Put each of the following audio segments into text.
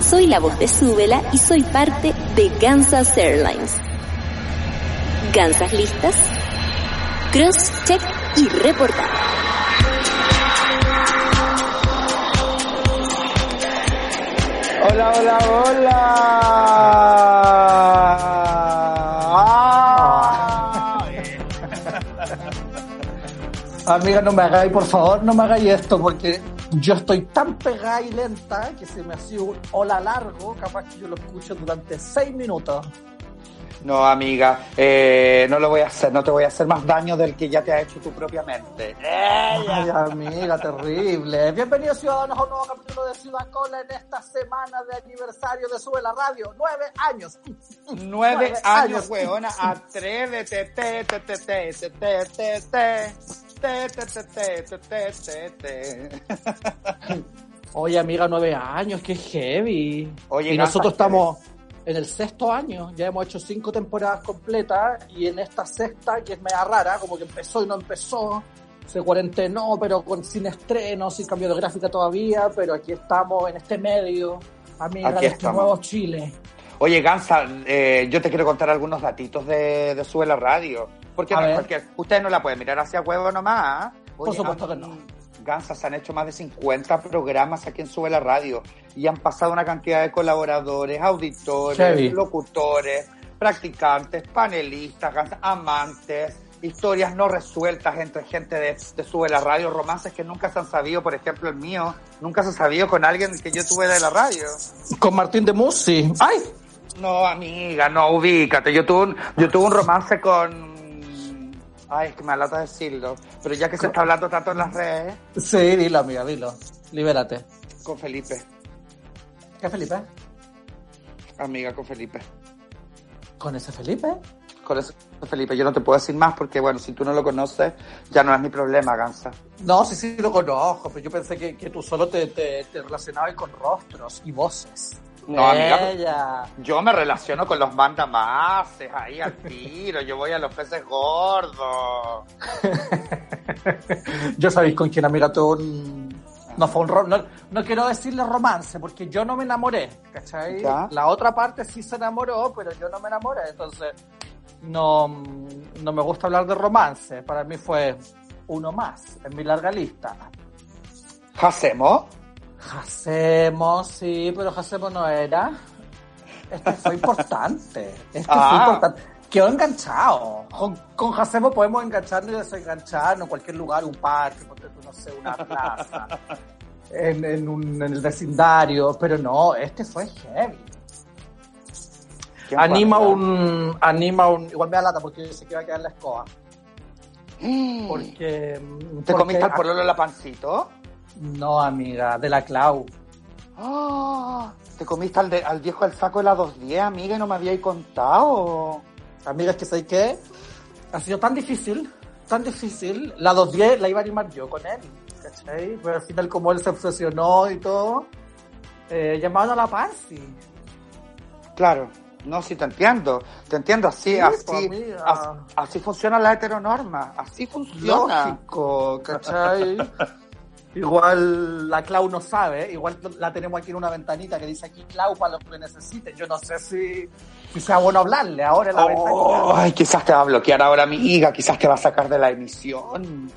Soy la voz de Súbela y soy parte de Kansas Airlines. ¿Gansas listas? Cross, check y reportar. Hola, hola, hola. amiga, no me hagáis, por favor, no me hagáis esto, porque yo estoy tan pegada y lenta que se me ha un hola largo, capaz que yo lo escucho durante seis minutos. No, amiga, eh, no lo voy a hacer, no te voy a hacer más daño del que ya te ha hecho tu tú propiamente. Ay, amiga, terrible. Bienvenidos, ciudadanos, a un nuevo capítulo de Ciudad Cola en esta semana de aniversario de Sube la Radio. Nueve años. Nueve años, weona. Atrévete, te, te, te, te, te, te, te te. Te, te. Oye, amiga, nueve años, qué heavy. Oye, y nosotros ¿qué estamos en el sexto año, ya hemos hecho cinco temporadas completas y en esta sexta, que es media rara, como que empezó y no empezó, se cuarentenó, pero con sin estreno, sin cambio de gráfica todavía, pero aquí estamos en este medio, amiga, Aquí de este nuevo Chile. Oye, Gansa, eh, yo te quiero contar algunos datitos de, de Sube la Radio. Porque no cualquier- ustedes no la pueden mirar hacia huevo nomás. ¿ah? Por supuesto han- que no. Gansa, se han hecho más de 50 programas aquí en Sube la Radio y han pasado una cantidad de colaboradores, auditores, locutores, practicantes, panelistas, amantes, historias no resueltas entre gente de, de Sube la Radio, romances que nunca se han sabido, por ejemplo el mío, nunca se ha sabido con alguien que yo tuve de la radio. Con Martín de Musi. ¡Ay! No, amiga, no, ubícate. Yo tuve un, yo tuve un romance con... Ay, es que me alata decirlo. Pero ya que se está hablando tanto en las redes, Sí, dilo, amiga, dilo. Libérate. con Felipe. ¿Qué Felipe? Amiga, con Felipe. ¿Con ese Felipe? Con eso, Felipe, yo no te puedo decir más porque, bueno, si tú no lo conoces, ya no es mi problema, Gansa. No, sí, sí, lo conozco, pero yo pensé que, que tú solo te, te, te relacionabas con rostros y voces. No, amiga. Ella. Yo me relaciono con los mandamases, ahí al tiro. Yo voy a los peces gordos. Yo sabéis con quién, amiga, un... No fue un ro- no, no quiero decirle romance, porque yo no me enamoré, ¿cachai? Ya. La otra parte sí se enamoró, pero yo no me enamoré, entonces no, no me gusta hablar de romance. Para mí fue uno más en mi larga lista. ¿Hacemos? Hacemos, sí, pero Hacemos no era. Este fue importante. Este Ah. fue importante. Quedó enganchado. Con, con Hacemos podemos engancharnos y desengancharnos en cualquier lugar, un parque, no sé, una plaza, en, en, un, en el vecindario, pero no, este fue heavy. ¿Qué Anima un, anima un, igual me da lata porque se queda quedar en la escoba. Porque. ¿Te porque- comiste al pololo la pancito? No, amiga, de la Clau. Ah, ¿Te comiste al, de- al viejo del saco de la 210, amiga, y no me habíais contado? Amiga, es que sé que ha sido tan difícil, tan difícil. La 210 la iba a animar yo con él, ¿cachai? Pero al final, como él se obsesionó y todo, eh, llamaron a la Pansy. Claro, no, sí te entiendo, te entiendo, así, Sí, así, pues, así funciona la heteronorma, así funciona. Lógico, ¿cachai? Igual la Clau no sabe, igual la tenemos aquí en una ventanita que dice aquí Clau para lo que necesite. Yo no sé si, si sea bueno hablarle ahora en la ventanita. Oh, ay, quizás te va a bloquear ahora mi hija, quizás te va a sacar de la emisión.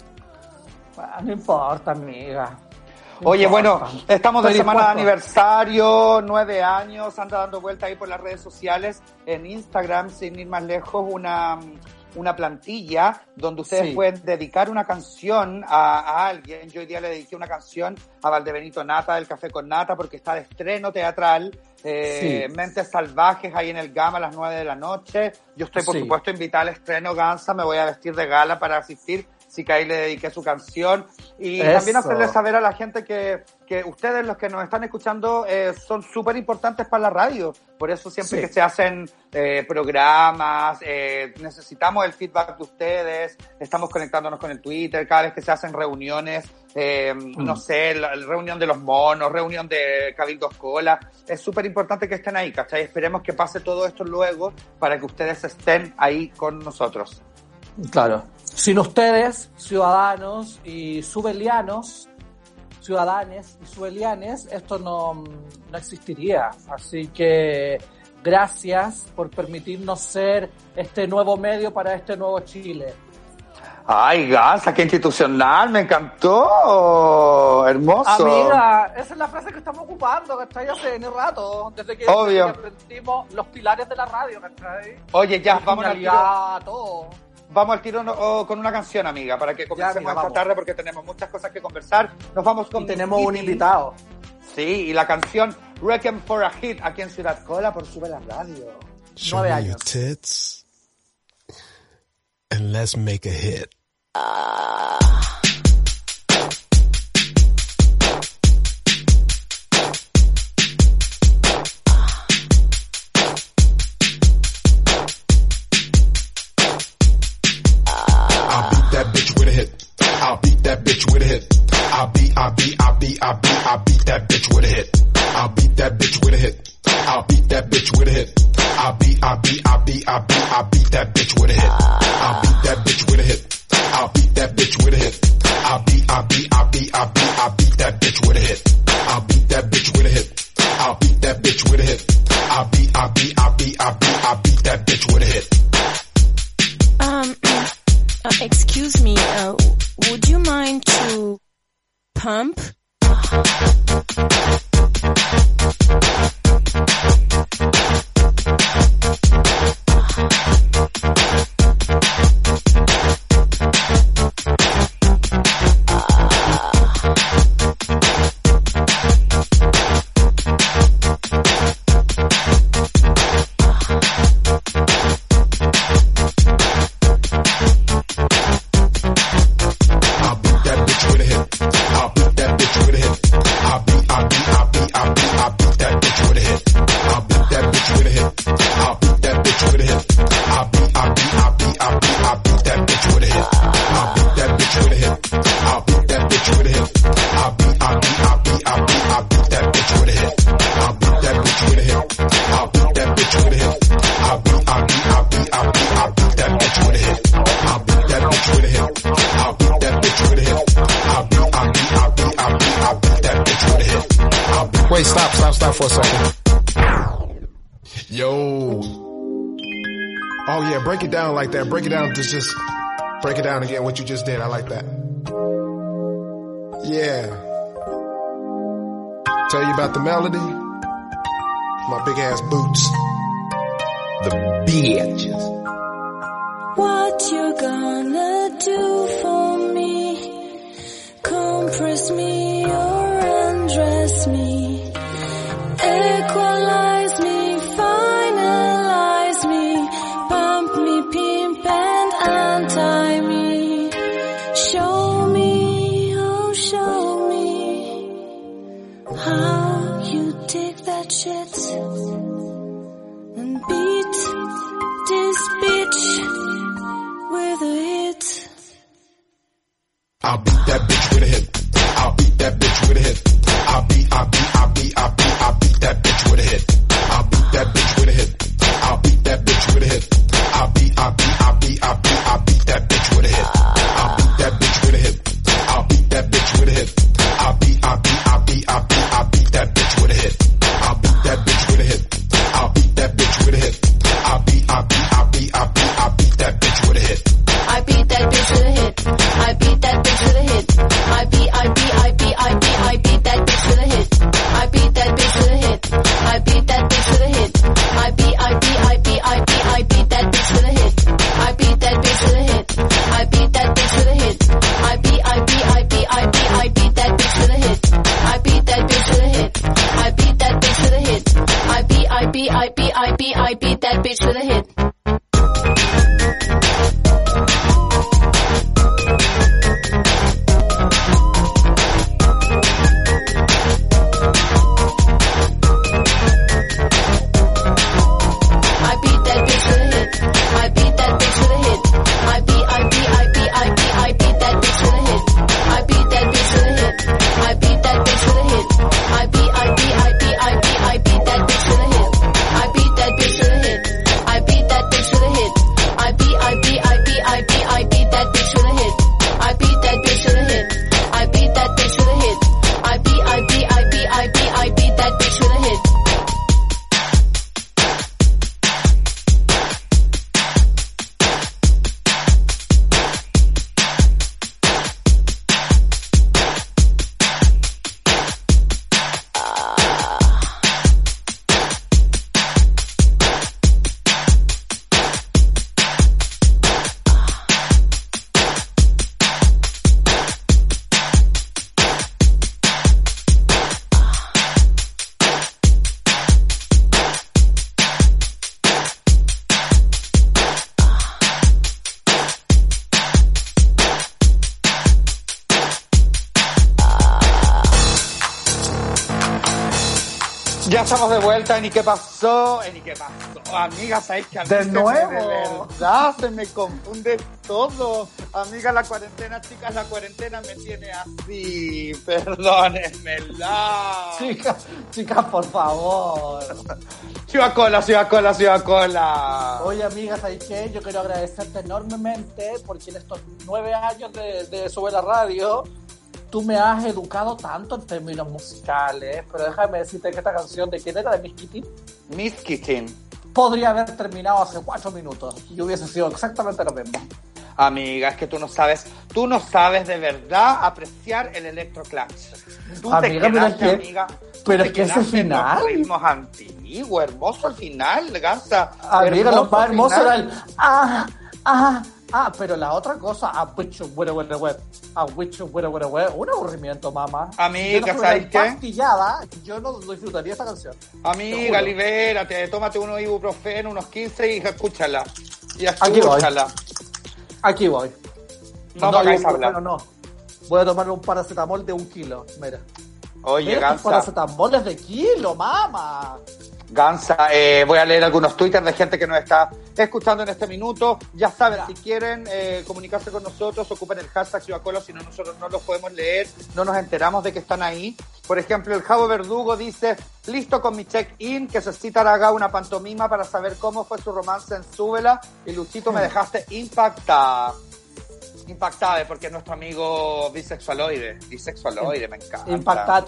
Ah, No importa, amiga. Oye, bueno, estamos de semana de aniversario, nueve años, anda dando vuelta ahí por las redes sociales, en Instagram, sin ir más lejos, una, una plantilla donde ustedes Sí. pueden dedicar una canción a, a alguien. Yo hoy día le dediqué una canción a Valdebenito Nata del Café con Nata porque está de estreno teatral. eh, Sí. Mentes Salvajes ahí en el Gama a las nueve de la noche. Yo estoy, por Sí. supuesto, invitada al estreno Gansa, me voy a vestir de gala para asistir. Que ahí le dediqué su canción. Y Eso. también hacerle saber a la gente que, que ustedes, los que nos están escuchando, eh, son súper importantes para la radio. Por eso siempre Sí. que se hacen eh, programas, eh, necesitamos el feedback de ustedes, estamos conectándonos con el Twitter, cada vez que se hacen reuniones, eh, no sé, la, la reunión de los monos, reunión de Cabildo Escola, es súper importante que estén ahí, ¿cachai? Esperemos que pase todo esto luego para que ustedes estén ahí con nosotros. Claro. Sin ustedes, ciudadanos y subelianos, ciudadanes y subelianes, esto no, no existiría. Así que gracias por permitirnos ser este nuevo medio para este nuevo Chile. Ay, Gansa, qué institucional, me encantó, hermoso. Amiga, esa es la frase que estamos ocupando, ¿cachai? Hace un rato, desde que, Obvio. aprendimos los pilares de la radio, ¿cachai? Oye, ya, vamos Genialidad, todo. Vamos al tiro no- oh, con una canción, amiga, para que comencemos amiga, esta tarde porque tenemos muchas cosas que conversar. Nos vamos con Y tenemos un invitado. Sí, y la canción Reckon for a Hit aquí en Ciudad Cola por Sube la Radio. Show Nueve me your años. tits and let's make a hit. I'll that bitch with a hit. I'll beat, I'll beat, I'll beat, I'll beat, I'll beat that bitch with a hit. I'll beat that bitch with a hit. I'll beat that bitch with a hit. I'll beat, I'll beat, I'll beat, I'll beat, I'll beat that bitch with a hit. That. Break it down to just break it down again. What you just did, I like that. Yeah. Tell you about the melody. My big ass boots. The bitches. What you gonna do estamos de vuelta en ¿Y qué pasó? En ¿Y qué pasó? Amiga, ¿sabes que a mí De se me- nuevo. de verdad, se me confunde todo. Amiga, la cuarentena, chicas, la cuarentena me tiene así. Perdónenmela. Chicas, chicas, por favor. Ciudad Cola, Ciudad Cola, Ciudad Cola. Oye, amiga, ¿sabes qué? Yo quiero agradecerte enormemente porque en estos nueve años de, de Sube la Radio, tú me has educado tanto en términos musicales. Pero déjame decirte que esta canción de quién era, de Miss Kitty, Miss Kitchen. podría haber terminado hace cuatro minutos y hubiese sido exactamente lo mismo. Amiga, es que tú no sabes, tú no sabes de verdad apreciar el electroclash. Tú Amiga, te pero quedaste, es que- amiga. tú pero te es que ese final- ritmos antiguos, hermoso al final, Gansa. Amiga, lo más hermoso final. era el ah, ah, ah, pero la otra cosa, a bicho, were, were, were, a were, were, were, un aburrimiento, mamá. Amiga, no ¿sabes qué? Pastillada, yo no disfrutaría esa canción. Amiga, libérate, tómate unos ibuprofeno, unos 15 y escúchala. Y Aquí voy. escúchala. Aquí voy. No, hablar. bueno, no. Voy a tomar un paracetamol de un kilo, mira. Oye, Mira, estos Gansa, paracetamoles de kilo, mamá. Gansa, eh, voy a leer algunos twitters de gente que nos está escuchando en este minuto. Ya saben, si quieren eh, comunicarse con nosotros, ocupen el hashtag Ciudacola, si no nosotros no los podemos leer, no nos enteramos de que están ahí. Por ejemplo, el Javo Verdugo dice, listo con mi check-in, que Cecitar haga una pantomima para saber cómo fue su romance en Súbela. Y Luchito, me dejaste impactada. Impactada, porque es nuestro amigo bisexualoide. Bisexualoide, me encanta. Impacta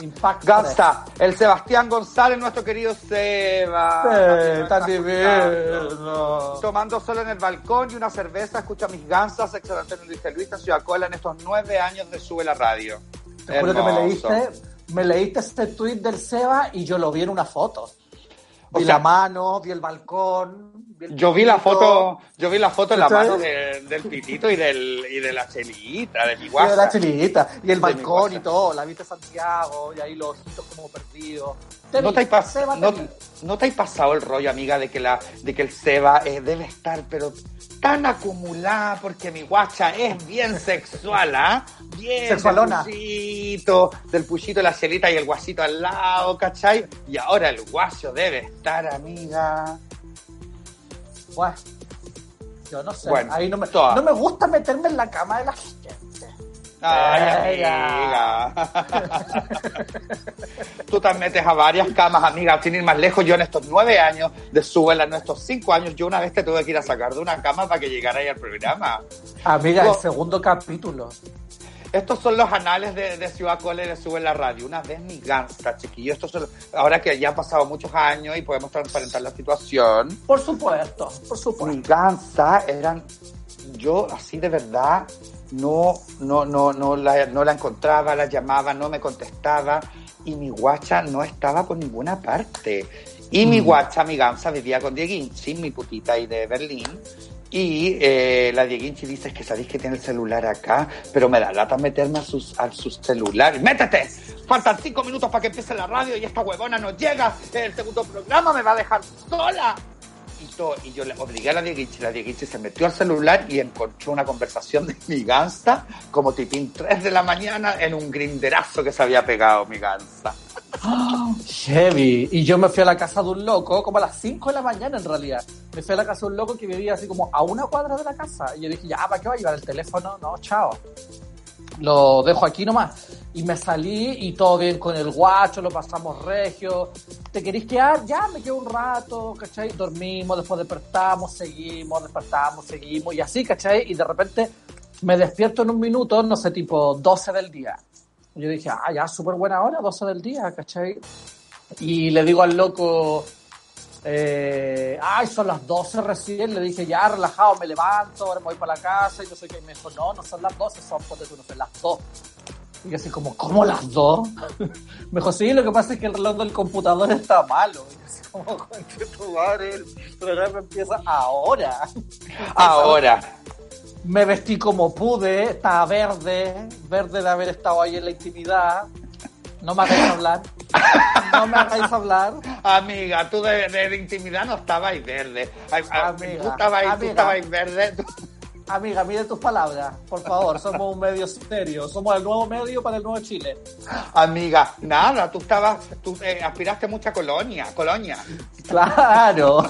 3. Impacta 3. Gansa, el Sebastián González, nuestro querido Seba. Nos está divino. Tomando solo en el balcón y una cerveza, escucha mis gansas, Antonio Luis Luis en Ciudad Cola en estos nueve años de Sube la Radio. Te juro que me leíste, me leíste este tweet del Seba y yo lo vi en una foto. Vi O sea, la mano, vi el balcón. vi el Yo vi la foto, yo vi la foto en la mano de- del pitito y del y de la chelita, de mi y de guasa. la chelita, y el balcón y guasa. todo, la viste Santiago, y ahí los ojitos como perdidos. Te ¿No vi, te, hay pas- Seba, no, no te hay pasado el rollo, amiga, de que la, de que el Seba eh, debe estar, pero tan acumulada porque mi guacha es bien sexual, ¿ah? Bien Sexualona. del puchito, del puchito, la celita y el guasito al lado, ¿cachai? Y ahora el guacho debe estar, amiga. Bueno, yo no sé, Bueno, ahí no me, no me gusta meterme en la cama de la gente. Ay, amiga. Tú te metes a varias camas, amiga, sin ir más lejos. Yo en estos nueve años de Súbela, en estos cinco años, yo una vez te tuve que ir a sacar de una cama para que llegara ahí al programa. Amiga, el segundo capítulo. Estos son los anales de, de Ciudad Cole de Sube la Radio. Una vez mi gangsta, chiquillo. Estos son, ahora que ya han pasado muchos años y podemos transparentar la situación. Por supuesto, por Mi supuesto. gansa eran, yo así de verdad, no, no, no, no la, no la encontraba, la llamaba, no me contestaba y mi guacha no estaba por ninguna parte. Y mi guacha, mi gansa, vivía con Dieguín, sin mi putita ahí de Berlín. Y eh, la Dieguinchi dice "Es que sabéis que tiene el celular acá, pero me da lata meterme a sus, a sus celulares. ¡Métete! Faltan cinco minutos para que empiece la radio y esta huevona no llega. El segundo programa me va a dejar sola. Y, todo, y yo le obligué a la Dieguinchi. La Dieguinchi se metió al celular y encontró una conversación de mi gansa como tipín 3 de la mañana en un grinderazo que se había pegado mi gansa. Heavy. Y yo me fui a la casa de un loco, como a las 5 de la mañana en realidad. Me fui a la casa de un loco que vivía así como a una cuadra de la casa. Y yo dije, ya, ¿para qué va a llevar el teléfono? No, chao. Lo dejo aquí nomás. Y me salí y todo bien con el guacho, lo pasamos regio. ¿Te querés quedar? Ya, me quedo un rato, ¿cachai? Dormimos, después despertamos, seguimos, despertamos, seguimos. Y así, ¿cachai? Y de repente me despierto en un minuto, no sé, tipo 12 del día. Yo dije, ah, ya, súper buena hora, 12 del día, ¿cachai? Y le digo al loco, eh, ay, son las 12 recién. Le dije, ya, relajado, me levanto, ahora me voy para la casa. Y no sé qué. Y me dijo, no, no son las 12, son, ponte tú, no sé, las 2. Y yo así como, ¿cómo las 2? me dijo, sí, lo que pasa es que el reloj del computador está malo. Y yo así como, tu madre, el programa empieza ahora. Ahora. Me vestí como pude, estaba verde, verde de haber estado ahí en la intimidad. No me hagáis hablar. No me hagáis hablar. Amiga, tú de, de, de intimidad no estabas verde. Ay, Amiga, tú estabas, tú amiga. estabas verde. Tú- Amiga, mire tus palabras, por favor. Somos un medio serio. Somos el nuevo medio para el nuevo Chile. Amiga, nada, tú estabas, tú eh, aspiraste mucha colonia, colonia. Claro.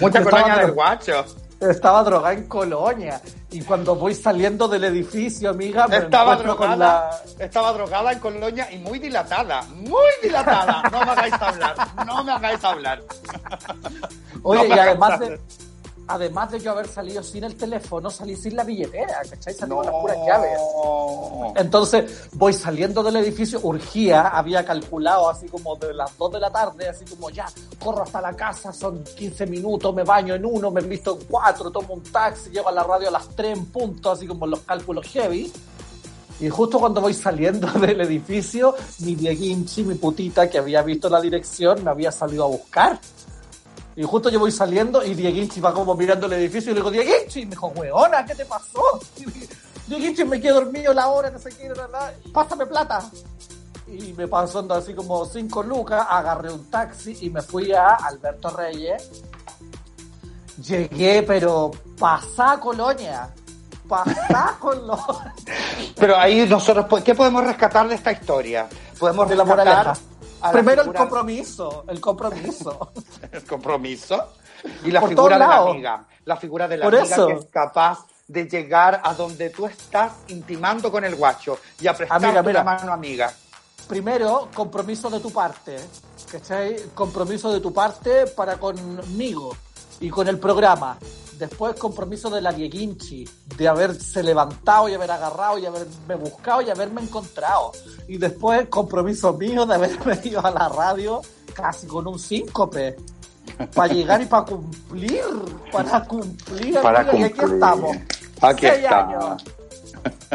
Mucha colonia del guacho. Estaba drogada en Colonia. Y cuando voy saliendo del edificio, amiga, me Estaba encuentro con drogada, la... estaba drogada en colonia y muy dilatada, muy dilatada. No me hagáis hablar, no me hagáis hablar. Oye, No y además de, además de yo haber salido sin el teléfono, salí sin la billetera, ¿cachai? Salí No. con las puras llaves. Entonces voy saliendo del edificio, urgía, había calculado así como de las 2 de la tarde, así como ya, corro hasta la casa, son 15 minutos, me baño en uno, me visto en cuatro, tomo un taxi, llego a la radio a las 3 en punto, así como los cálculos heavy. Y justo cuando voy saliendo del edificio, mi Dieguinchi, mi putita que había visto la dirección, me había salido a buscar. Y justo yo voy saliendo y Dieguinchi va como mirando el edificio y le digo, Dieguinchi, y me dijo, weona, ¿qué te pasó? Y Dieguinchi, me quedé dormido la hora, no sé qué, la, la, pásame plata. Y me pasó ando así como cinco lucas, agarré un taxi y me fui a Alberto Reyes. Llegué, pero pasá Colonia. Pasá Colonia. Pero ahí nosotros, ¿qué podemos rescatar de esta historia? Podemos De la rescatar moraleja. A la Primero el compromiso, el compromiso. el compromiso y la Por figura de la amiga, la figura de la Por amiga eso. que es capaz de llegar a donde tú estás intimando con el guacho y a una mano amiga. Primero, compromiso de tu parte. ¿Cachai? Compromiso de tu parte para conmigo y con el programa. Después, compromiso de la Dieguinchi, de haberse levantado y haber agarrado y haberme buscado y haberme encontrado. Y después, compromiso mío de haberme ido a la radio casi con un síncope. Para llegar y para cumplir. Para cumplir. Para amiga, Y aquí cumplir. estamos. Aquí Seis está. años.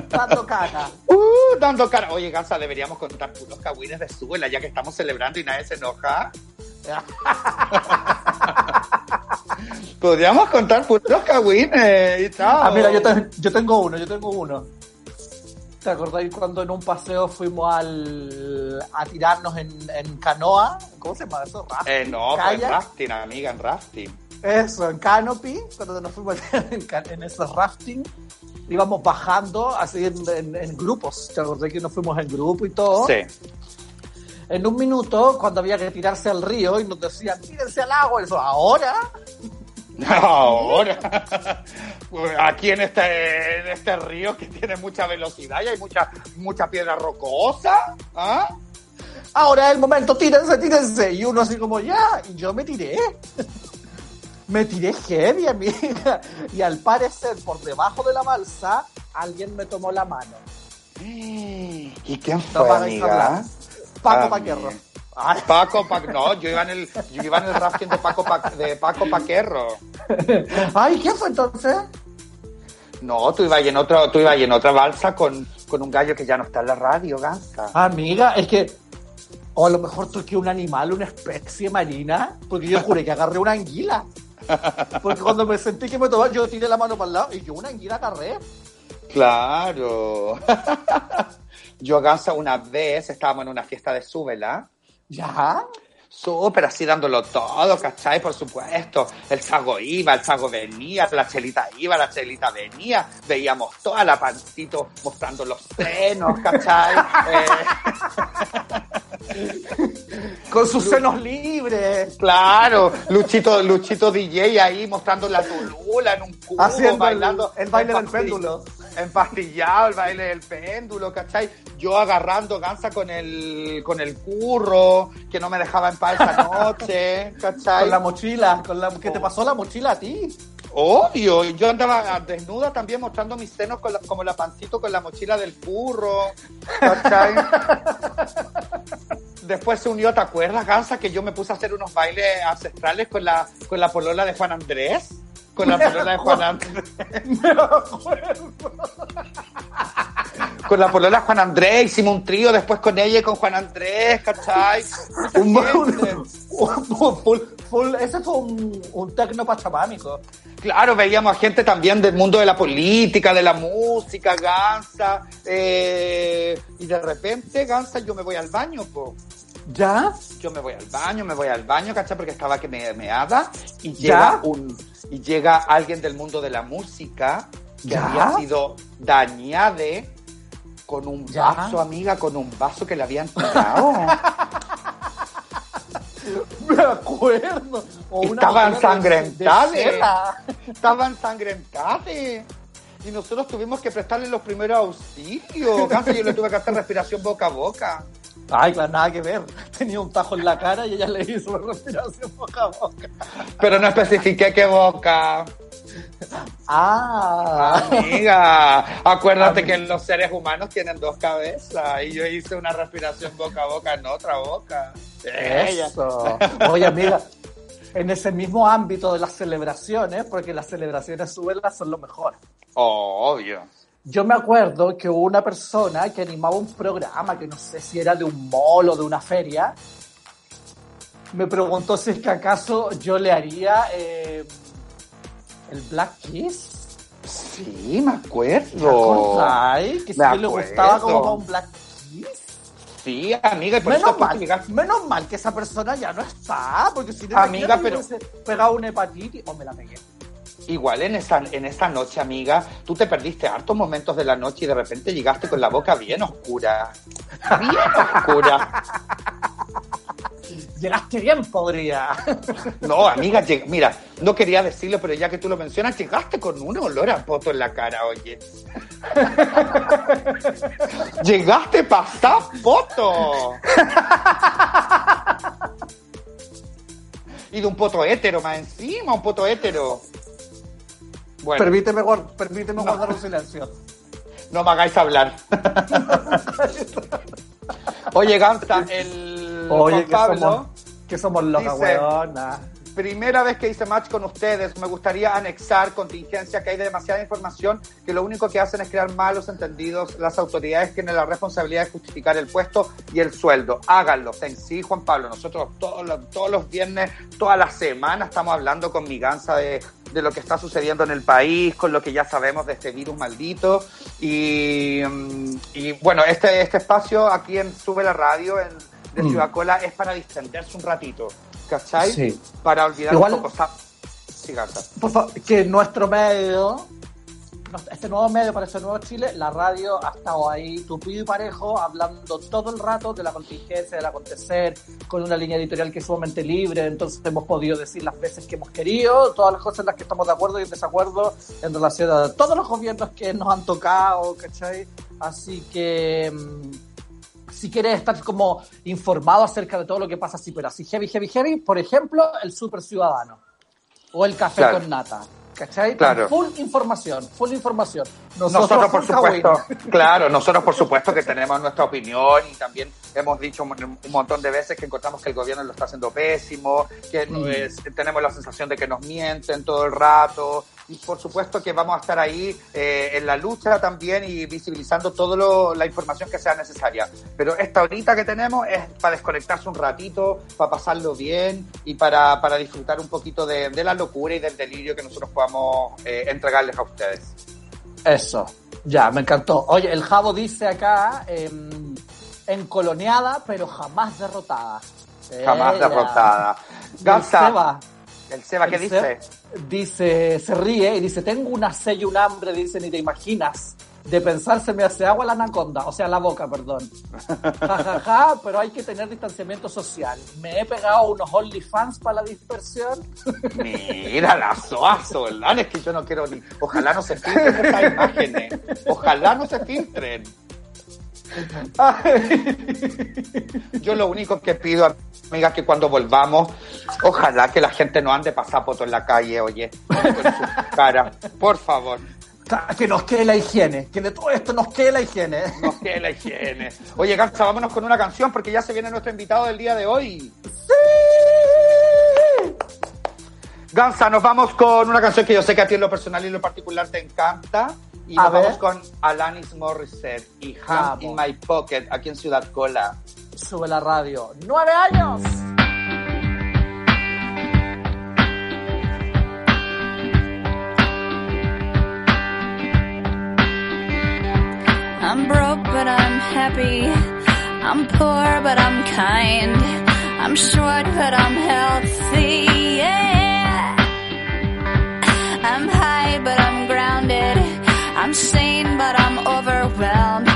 Dando caca. Uh, dando cara. Oye, Gansa, deberíamos contar puros cagüines de suela ya que estamos celebrando y nadie se enoja. Podríamos contar puros cagüines y tal. Ah, mira, yo, te- yo tengo uno, yo tengo uno. ¿Te acordáis cuando en un paseo fuimos al, a tirarnos en, en canoa? ¿Cómo se llama eso? Rafting, Eh, no, en rafting, amiga, en rafting. Eso, en canopy, cuando nos fuimos en, en ese rafting, íbamos bajando así en, en- en grupos. ¿Te acordás que nos fuimos en grupo y todo? Sí. En un minuto, cuando había que tirarse al río y nos decían, tírense al agua, eso, ¿ahora? Ahora, aquí en este, en este río que tiene mucha velocidad y hay mucha, mucha piedra rocosa. ¿ah? ahora es el momento, tírense, tírense. Y uno así como, ya, y yo me tiré. me tiré heavy, amiga. Y al parecer, por debajo de la balsa, alguien me tomó la mano. ¿Y quién No fue, hablar. amiga? Paco Paquerro. Paco, Pa- no, yo iba en el, yo iba en el rafting de Paco, Pa- de Paco Paquerro. Ay, ¿quién fue entonces? No, tú ibas en otro, tú ibas en otra balsa con, con un gallo que ya no está en la radio, Gansa. Amiga, es que. O a lo mejor toqué un animal, una especie marina, porque yo juré que agarré una anguila. Porque cuando me sentí que me tomaba, yo tiré la mano para el lado y yo una anguila agarré. Claro. Yo, Gansa, una vez estábamos en una fiesta de Súbela. ¿Ya? Súper así dándolo todo, ¿cachai? Por supuesto. El chago iba, el chago venía, la chelita iba, la chelita venía. Veíamos toda la pancito mostrando los senos, ¿cachai? Eh, Con sus senos libres. claro, Luchito, Luchito DJ ahí mostrando la tulula en un cubo, Haciendo el- bailando. el baile del péndulo. Empastillado, el baile del péndulo, ¿cachai? Yo agarrando gansa con el, con el curro, que no me dejaba en paz esa noche, ¿cachai? Con la mochila. Con la, ¿Qué te pasó la mochila a ti? Obvio, yo andaba desnuda también mostrando mis senos con la- como la pancito con la mochila del curro, ¿cachai? Después se unió, ¿te acuerdas, Gansa, que yo me puse a hacer unos bailes ancestrales con la, con la polola de Juan Andrés? Con la polola de Juan Andrés. Con la polola de Juan Andrés, hicimos un trío después con ella y con Juan Andrés, ¿cachai? Un, un- full, full- ese fue un, un tecno pachamámico. Claro, veíamos a gente también del mundo de la política, de la música, Gansa, eh, y de repente, Gansa, yo me voy al baño, po. ¿Ya? Yo me voy al baño, me voy al baño, ¿cachai? Porque estaba que me meaba, y ¿Ya? llega un, y llega alguien del mundo de la música, que ¿Ya? había sido dañade con un ¿Ya? vaso, amiga, con un vaso que le habían tirado. Me acuerdo. O una Estaban sangrentadas. Estaban sangrentadas. Y nosotros tuvimos que prestarle los primeros auxilios. Casi yo le tuve que hacer respiración boca a boca. Ay, claro, nada que ver. Tenía un tajo en la cara y ella le hizo la respiración boca a boca. Pero no especifiqué qué boca. Ah. Amiga, acuérdate que los seres humanos tienen dos cabezas. Y yo hice una respiración boca a boca en otra boca. Eso. Oye, amiga, en ese mismo ámbito de las celebraciones, porque las celebraciones suelas son lo mejor. Obvio. Yo me acuerdo que hubo una persona que animaba un programa, que no sé si era de un mall o de una feria, me preguntó si es que acaso yo le haría eh, el Black Kiss. Sí, me ¿Te acuerdo. acordáis? Que si Me a él le gustaba acuerdo. como un Black Kiss. Sí, amiga, y por eso Menos tú mal, menos mal que esa persona ya no está, porque si no Amiga, pero- pegado una hepatitis o me la pegué. Igual en esa, en esa noche, amiga, tú te perdiste hartos momentos de la noche y de repente llegaste con la boca bien oscura. Bien oscura. Llegaste bien, podría. No, amiga, mira, no quería decirlo, pero ya que tú lo mencionas, llegaste con un olor a poto en la cara, oye. llegaste pasar poto. y de un poto hétero más encima, un poto hétero. Bueno, Permíteme, permíteme guardar un silencio. no me hagáis hablar. Oye, Gansa, el Oye, Juan que Pablo, somos, que somos locas. Primera vez que hice match con ustedes, me gustaría anexar contingencia que hay demasiada información que lo único que hacen es crear malos entendidos. Las autoridades tienen la responsabilidad de justificar el puesto y el sueldo. Háganlo. En sí, Juan Pablo, nosotros todos los, todos los viernes, todas las semanas estamos hablando con mi gansa de, de lo que está sucediendo en el país, con lo que ya sabemos de este virus maldito. Y, mm, y bueno, este, este espacio aquí en Sube la Radio en, de Mm. Ciudad Cola es para distenderse un ratito. ¿Cachai? Sí. Para olvidar Igual- un poco. Sa- Sí. Por favor, que nuestro medio, este nuevo medio para este nuevo Chile, la radio ha estado ahí tupido y parejo, hablando todo el rato de la contingencia, del acontecer, con una línea editorial que es sumamente libre, entonces hemos podido decir las veces que hemos querido, todas las cosas en las que estamos de acuerdo y en desacuerdo en relación a todos los gobiernos que nos han tocado, ¿cachai? Así que... si quieres estar como informado acerca de todo lo que pasa así, pero así heavy, heavy, heavy, por ejemplo, el Super Ciudadano o el Café Claro. con Nata. ¿Cachai? Claro. Full información, full información. Nosotros, por supuesto, claro, nosotros por supuesto que tenemos nuestra opinión y también hemos dicho un montón de veces que encontramos que el gobierno lo está haciendo pésimo, que Mm. es- tenemos la sensación de que nos mienten todo el rato, y por supuesto que vamos a estar ahí eh, en la lucha también y visibilizando toda la información que sea necesaria. Pero esta horita que tenemos es para desconectarse un ratito, para pasarlo bien y para, para disfrutar un poquito de, de la locura y del delirio que nosotros podamos eh, entregarles a ustedes. Eso, ya, me encantó. Oye, el Javo dice acá, em, encoloneada, pero jamás derrotada. Jamás derrotada. Y el Seba, el Seba, ¿qué dice? Seba Dice, se ríe y dice, tengo una sed y un hambre, dice, ni te imaginas. De pensar se me hace agua la anaconda, o sea, la boca, perdón. Ja, ja, ja, pero hay que tener distanciamiento social. Me he pegado unos OnlyFans para la dispersión. Mira la Soa Solán, es que yo no quiero ni. Ojalá no se filtren estas imágenes. Ojalá no se filtren. Yo lo único que pido, amiga, que cuando volvamos, ojalá que la gente no ande pasapoto en la calle, oye, con su cara, por favor, Que nos quede la higiene, que de todo esto nos quede la higiene. no quede la higiene. Oye, Gansa, vámonos con una canción porque ya se viene nuestro invitado del día de hoy. Gansa, nos vamos con una canción que yo sé que a ti en lo personal y en lo particular te encanta. Y A nos ver. vamos con Alanis Morissette y Hand Vamos. in My Pocket aquí en Ciudad Cola. Sube la radio. ¡Nueve años! I'm broke, but I'm happy. I'm poor, but I'm kind. I'm short, but I'm healthy. Yeah. I'm high, but I'm grounded. I'm sane, but I'm overwhelmed.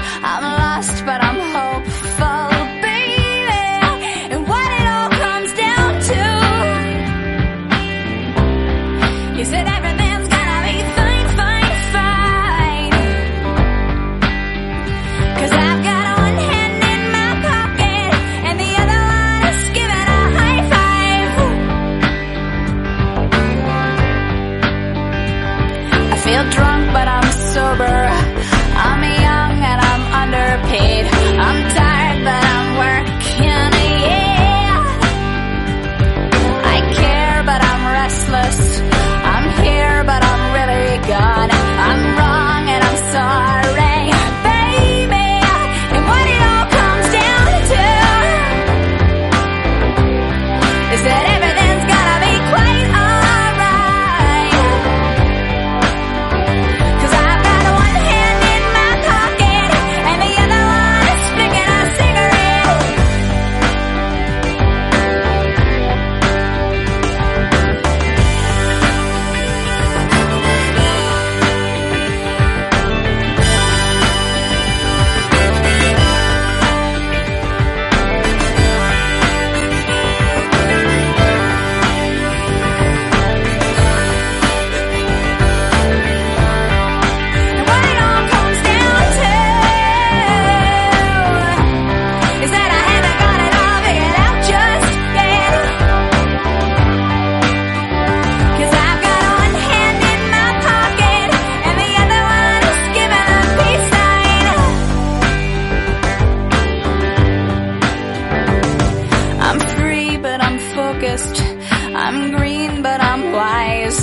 But I'm wise.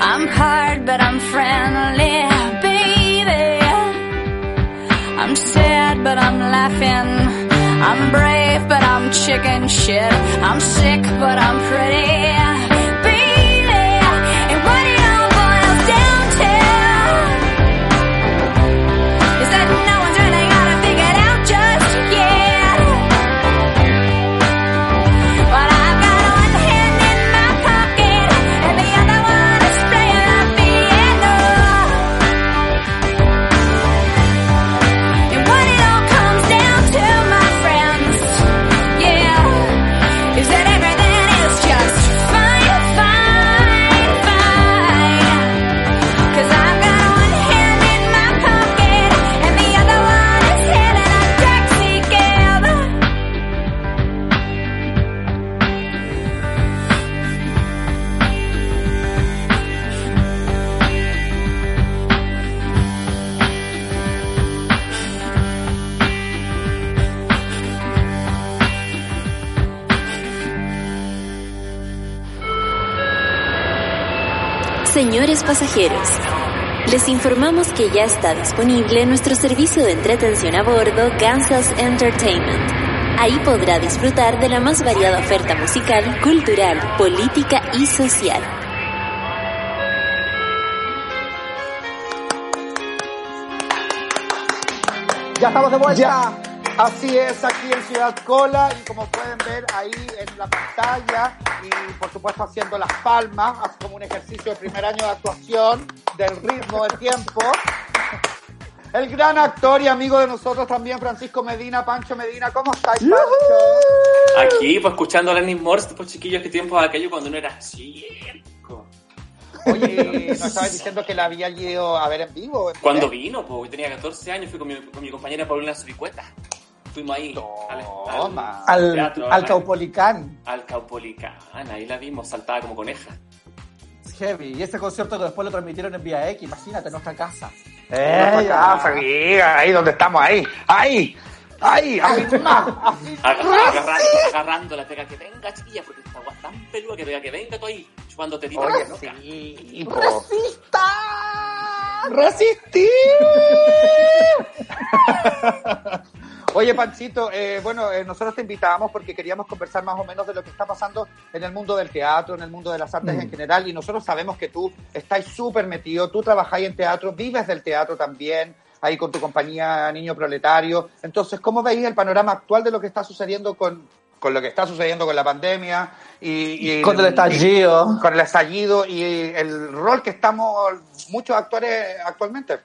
I'm hard but I'm friendly, baby. I'm sad but I'm laughing. I'm brave but I'm chicken shit. I'm sick but I'm pretty. Señores pasajeros, les informamos que ya está disponible nuestro servicio de entretención a bordo Kansas Entertainment. Ahí podrá disfrutar de la más variada oferta musical, cultural, política y social. Ya estamos de vuelta. Ya. Así es, aquí en Ciudad Cola y como pueden ver ahí en la pantalla y por supuesto haciendo las palmas, así como un ejercicio de primer año de actuación, del ritmo, del tiempo. El gran actor y amigo de nosotros también, Francisco Medina, Pancho Medina, ¿cómo estáis, Pancho? Aquí, pues escuchando a Lenny Morse, pues chiquillos, qué tiempo aquello cuando uno era chico. Oye, nos estabas diciendo que la había ido a ver en vivo. ¿en Cuando vino, pues tenía 14 años, fui con mi, con mi compañera Paulina Zuricueta. Fuimos ahí al, Toma. Al, teatro, al al- Caupolicán. al Caupolicán, ahí la vimos, saltaba como coneja. Heavy. Y ese concierto que después lo transmitieron en Vía X, imagínate, en nuestra casa. Eh, Ella. casa, aquí, ahí donde estamos, ahí, ahí, así. Agarra- agarrando, agarrando la pega que venga, chiquilla, porque esta agua es tan peluda que pega que venga tú ahí, chupando tetita Oye, loca. sí, po. ¡Resista! Oye, Panchito, eh, bueno, eh, nosotros te invitábamos porque queríamos conversar más o menos de lo que está pasando en el mundo del teatro, en el mundo de las artes Mm. en general, y nosotros sabemos que tú estás súper metido, tú trabajáis en teatro, vives del teatro también, ahí con tu compañía Niño Proletario. Entonces, ¿cómo veis el panorama actual de lo que está sucediendo con, con lo que está sucediendo con la pandemia y, y Con el estallido. con el estallido y el rol que estamos muchos actores actualmente.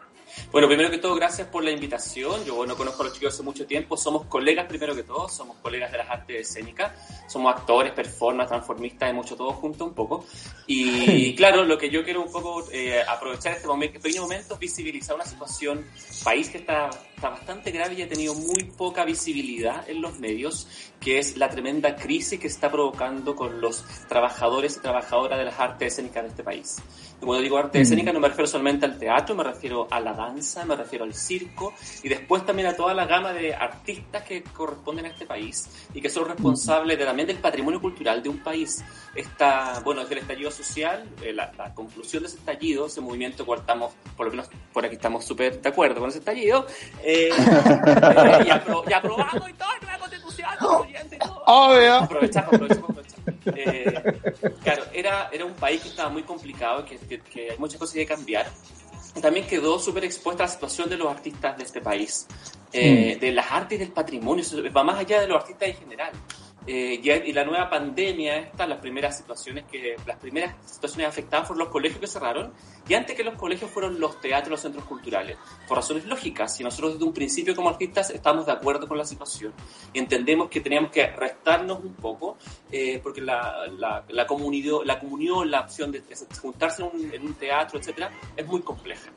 Bueno, primero que todo, gracias por la invitación. Yo no conozco a los chicos hace mucho tiempo. Somos colegas, primero que todo. Somos colegas de las artes escénicas. Somos actores, performers, transformistas, hemos hecho todo junto un poco. Y claro, lo que yo quiero un poco eh, aprovechar este momento, pequeño momento, es visibilizar una situación, país que está, está bastante grave y ha tenido muy poca visibilidad en los medios, que es la tremenda crisis que está provocando con los trabajadores y trabajadoras de las artes escénicas de este país. Y cuando digo arte escénica no me refiero solamente al teatro, me refiero a la danza, me refiero al circo y después también a toda la gama de artistas que corresponden a este país y que son responsables de, también del patrimonio cultural de un país. Esta, bueno, desde el estallido social, eh, la, la conclusión de ese estallido, ese movimiento cual estamos, por lo menos por aquí estamos súper de acuerdo con ese estallido, eh, eh, y, apro- y aprobamos y todo, nueva constitución, constituyente y todo. Obvio. Aprovechamos, aprovechamos, aprovechamos. Eh, claro, era, era un país que estaba muy complicado, que, que, que hay muchas cosas que cambiar. También quedó súper expuesta a la situación de los artistas de este país, eh, de las artes y del patrimonio, eso va más allá de los artistas en general. Eh, y, la nueva pandemia, esta, las primeras situaciones que, las primeras situaciones afectadas fueron los colegios que cerraron, y antes que los colegios fueron los teatros, los centros culturales, por razones lógicas. Y nosotros desde un principio como artistas estamos de acuerdo con la situación entendemos que teníamos que restarnos un poco, eh, porque la, la, la, comunión, la comunión, la opción de juntarse en un, en un teatro, etcétera, es muy compleja.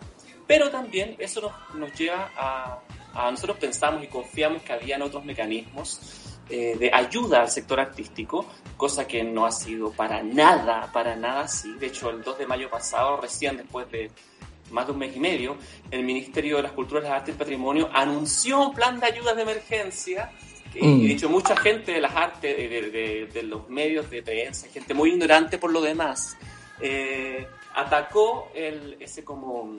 Pero también eso nos, nos lleva a, a nosotros pensamos y confiamos que habían otros mecanismos eh, de ayuda al sector artístico, cosa que no ha sido para nada, para nada así. De hecho, el 2 de mayo pasado, recién después de más de un mes y medio, el Ministerio de las Culturas, las Artes y el Patrimonio anunció un plan de ayudas de emergencia. Mm. Y de hecho, mucha gente de las artes, de, de- de- de los medios de prensa, gente muy ignorante por lo demás, eh, atacó el, ese como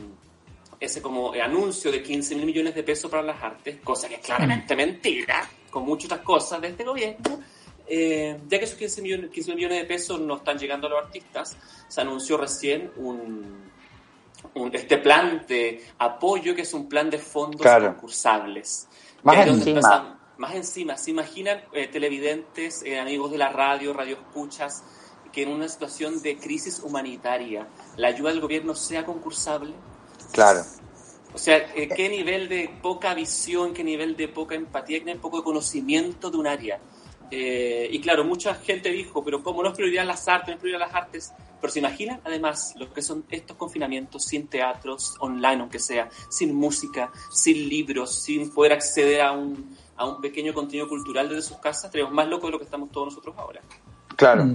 ese como anuncio de 15 mil millones de pesos para las artes, cosa que es claramente mentira, con muchas otras cosas de este gobierno, eh, ya que esos 15 millones, 15 millones de pesos no están llegando a los artistas, se anunció recién un, un- este plan de apoyo, que es un plan de fondos Claro. concursables. Más encima. más encima, ¿se imaginan eh, televidentes, eh, amigos de la radio, radio escuchas, que en una situación de crisis humanitaria la ayuda del gobierno sea concursable? Claro. O sea, eh, qué nivel de poca visión, qué nivel de poca empatía, qué poco conocimiento de un área. Eh, y claro, mucha gente dijo, pero ¿cómo no es prioridad las artes, no es prioridad las artes? Pero se imaginan además lo que son estos confinamientos sin teatros, online aunque sea, sin música, sin libros, sin poder acceder a un, a un pequeño contenido cultural desde sus casas, tenemos más locos de lo que estamos todos nosotros ahora. Claro.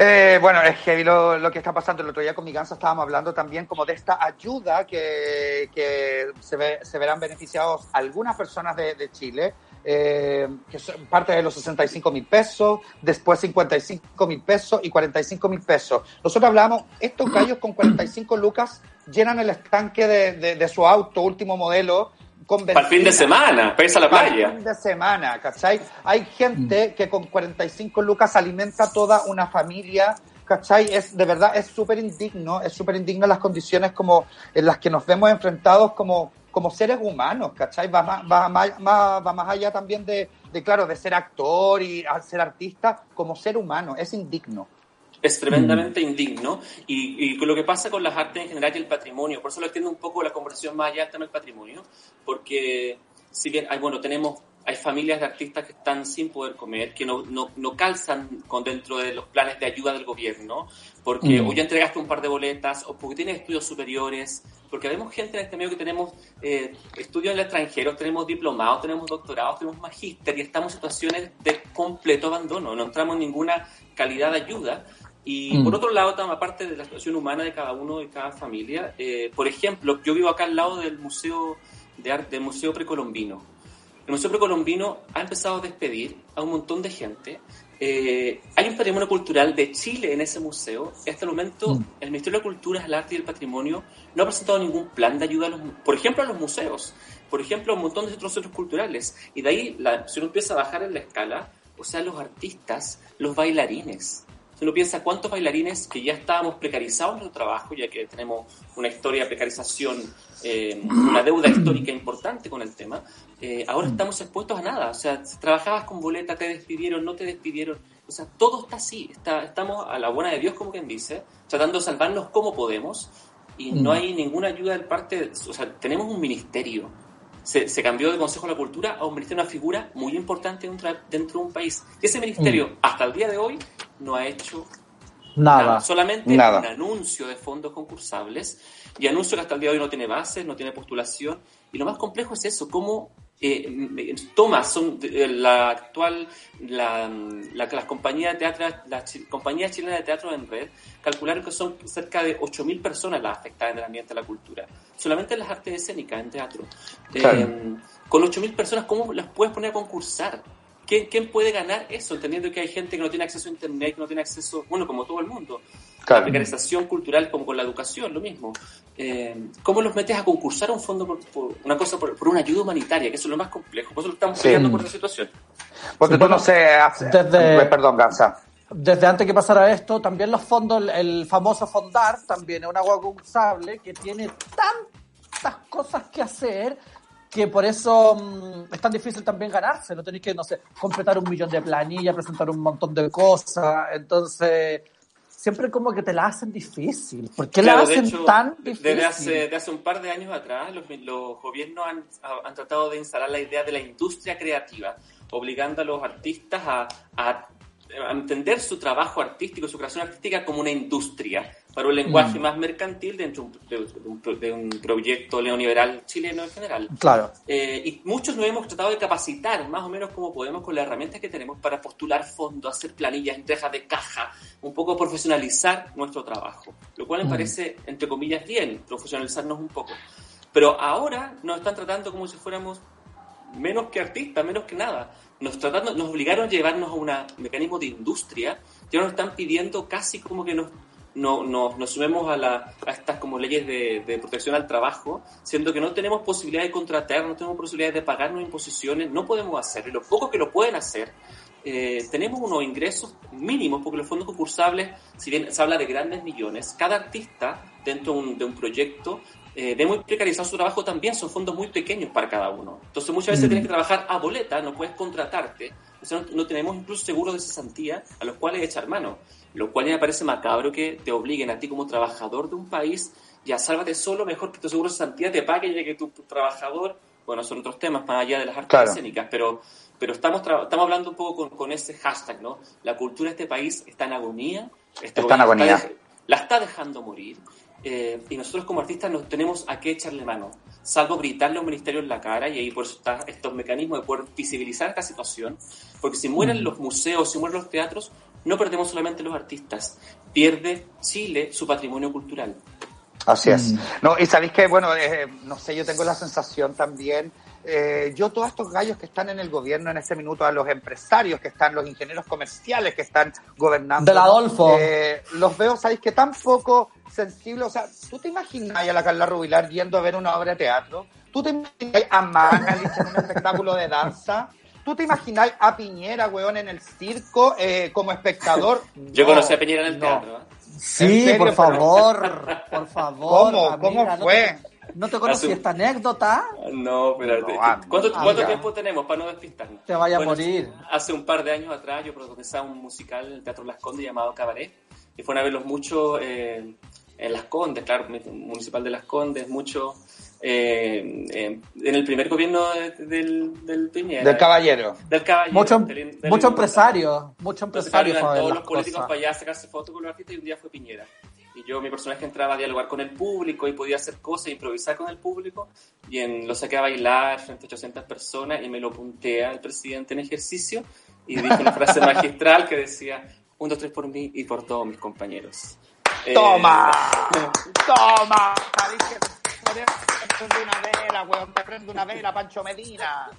Eh, bueno, es que lo, lo que está pasando el otro día con mi ganso estábamos hablando también como de esta ayuda que, que se, ve- se verán beneficiados algunas personas de, Chile eh, que son- parte de los 65 mil pesos, después 55 mil pesos y 45 mil pesos. Nosotros hablábamos, estos gallos con 45 lucas llenan el estanque de, de- su auto, último modelo, Para el fin de semana, para irse a la Para el playa. fin de semana, ¿cachai? Hay gente que con 45 lucas alimenta toda una familia, ¿cachai? Es, de verdad, es súper indigno, es súper indigno las condiciones como en las que nos vemos enfrentados como, como seres humanos, ¿cachai? Va más, va más, va más allá también de, de, claro, de ser actor y ser artista, como ser humano, es indigno. Es tremendamente indigno y, y lo que pasa con las artes en general y el patrimonio, por eso lo entiendo un poco la conversación más allá del tema del patrimonio, porque si bien hay, bueno, tenemos, hay familias de artistas que están sin poder comer, que no, no, no calzan con dentro de los planes de ayuda del gobierno, porque Mm. o ya entregaste un par de boletas, o porque tienes estudios superiores, porque vemos gente en este medio que tenemos eh, estudios en el extranjero, tenemos diplomados, tenemos doctorados, tenemos magíster y estamos en situaciones de completo abandono, no entramos en ninguna calidad de ayuda. Y Mm. por otro lado, aparte de la situación humana de cada uno, de cada familia, eh, por ejemplo, yo vivo acá al lado del Museo de Arte, del Museo Precolombino. El Museo Precolombino ha empezado a despedir a un montón de gente. Eh, hay un patrimonio cultural de Chile en ese museo. Hasta el momento, Mm. el Ministerio de Cultura, el Arte y el Patrimonio no ha presentado ningún plan de ayuda, a los, por ejemplo, a los museos, por ejemplo, a un montón de otros centros culturales. Y de ahí, la, si uno empieza a bajar en la escala, o sea, los artistas, los bailarines. Si uno piensa cuántos bailarines que ya estábamos precarizados en nuestro trabajo, ya que tenemos una historia de precarización, eh, una deuda histórica importante con el tema, eh, ahora estamos expuestos a nada. O sea, trabajabas con boleta, te despidieron, no te despidieron. O sea, todo está así. Está, estamos a la buena de Dios, como quien dice, tratando de salvarnos como podemos y no hay ninguna ayuda del parte. O sea, tenemos un ministerio. Se, se cambió de Consejo de la Cultura a un ministerio, una figura muy importante dentro, de un país. Y ese ministerio, hasta el día de hoy, no ha hecho Nada. Solamente Nada. un anuncio de fondos concursables y anuncio que hasta el día de hoy no tiene bases, no tiene postulación. Y lo más complejo es eso, cómo eh, m- toma, son eh, la actual, la, la, las compañías de teatro, las chi- compañías chilenas de teatro en red calcularon que son cerca de 8.000 personas las afectadas en el ambiente de la cultura. Solamente en las artes escénicas, en teatro. Claro. Eh, con 8.000 personas, ¿cómo las puedes poner a concursar? ¿Quién, ¿Quién puede ganar eso? Entendiendo que hay gente que no tiene acceso a Internet, que no tiene acceso, bueno, como todo el mundo. La Claro. precarización cultural como con la educación, lo mismo. Eh, ¿Cómo los metes a concursar un fondo por, por una cosa, por, por una ayuda humanitaria? Que eso es lo más complejo. Por eso estamos Sí. peleando por esa situación. Porque Sí, tú bueno, no sé, hace- desde- perdón, Gansa. Desde antes que pasara esto, también los fondos, el, el famoso Fondar, también es una agua concursable que tiene tantas cosas que hacer que por eso mm, es tan difícil también ganarse. No tenéis que, no sé, completar un millón de planillas, presentar un montón de cosas. Entonces, siempre como que te la hacen difícil. ¿Por qué Claro, la hacen hecho, tan difícil? Desde hace, de hace un par de años atrás, los, los gobiernos han, han tratado de instalar la idea de la industria creativa, obligando a los artistas a entender su trabajo artístico, su creación artística como una industria, para un lenguaje Mm. más mercantil dentro de, un- de de un proyecto neoliberal chileno en general. Claro. Eh, y muchos nos hemos tratado de capacitar más o menos como podemos con las herramientas que tenemos para postular fondos, hacer planillas, entregas de caja, un poco profesionalizar nuestro trabajo, lo cual me Mm. parece, entre comillas, bien, profesionalizarnos un poco. Pero ahora nos están tratando como si fuéramos menos que artistas, menos que nada. Nos, tratando, nos obligaron a llevarnos a un mecanismo de industria ahora nos están pidiendo casi como que nos, no, no- nos sumemos a, la, a estas como leyes de, de protección al trabajo, siendo que no tenemos posibilidad de contratar, no tenemos posibilidad de pagarnos imposiciones, no podemos hacerlo. Y los pocos que lo pueden hacer, eh, tenemos unos ingresos mínimos, porque los fondos concursables, si bien se habla de grandes millones, cada artista dentro de un, de un proyecto eh, de muy precarizado su trabajo también son fondos muy pequeños para cada uno. Entonces muchas veces Mm. tienes que trabajar a boleta, no puedes contratarte. O sea, no, no tenemos incluso seguros de cesantía a los cuales echar mano. Lo cual me parece macabro que te obliguen a ti como trabajador de un país, ya sálvate solo, mejor que tu seguro de cesantía te pague ya que tu, trabajador, bueno, son otros temas más allá de las artes Claro. escénicas, pero, pero estamos, estamos hablando un poco con, con ese hashtag, ¿no? La cultura de este país está en agonía. Este Está en agonía. dej- la está dejando morir. Eh, y nosotros como artistas no tenemos a qué echarle mano, salvo gritarle a un ministerio en la cara, y ahí por eso están estos mecanismos de poder visibilizar esta situación, porque si mueren los museos, si mueren los teatros, no perdemos solamente los artistas, pierde Chile su patrimonio cultural. Así es. Mm. No, y sabéis que, bueno, eh, no sé, yo tengo la sensación también eh, yo todos estos gallos que están en el gobierno en este minuto, a los empresarios que están, los ingenieros comerciales que están gobernando, Del Adolfo. eh, los veo, ¿sabéis que tan poco sensibles? O sea, ¿tú te imaginas a la Carla Rubilar yendo a ver una obra de teatro? ¿Tú te imaginas a Magali en un espectáculo de danza? ¿Tú te imaginas a Piñera, weón, en el circo eh, como espectador? Yo No, conocí a Piñera en el no. teatro. ¿eh? ¿En Sí, serio? por favor, por favor. ¿Cómo? amiga, ¿Cómo ¿no te- fue? ¿No te conocí Hace- esta anécdota? No, pero No, ¿cuánto, cuánto tiempo tenemos para no despistarnos? Te vaya a morir. Hace un par de años atrás yo protagonizaba un musical en el Teatro Las Condes llamado Cabaret y fueron a verlos mucho eh, en Las Condes, claro, municipal de Las Condes, mucho eh, eh, en el primer gobierno de- del, del Piñera. Del caballero. Del caballero. Mucho, del- del- mucho empresario, mucho Entonces, empresario claro, iban ver todos los políticos para allá a sacarse fotos con los artistas y un día fue Piñera. Y yo, mi personaje entraba a dialogar con el público y podía hacer cosas, improvisar con el público. Y en, lo saqué a bailar frente a 800 personas y me lo puntea el presidente en ejercicio y dijo una frase magistral que decía, un, dos, tres por mí y por todos mis compañeros. Eh, ¡Toma! ¡Toma! ¿Sabéis que te prende una vela, weón? Te prende una vela, Pancho Medina.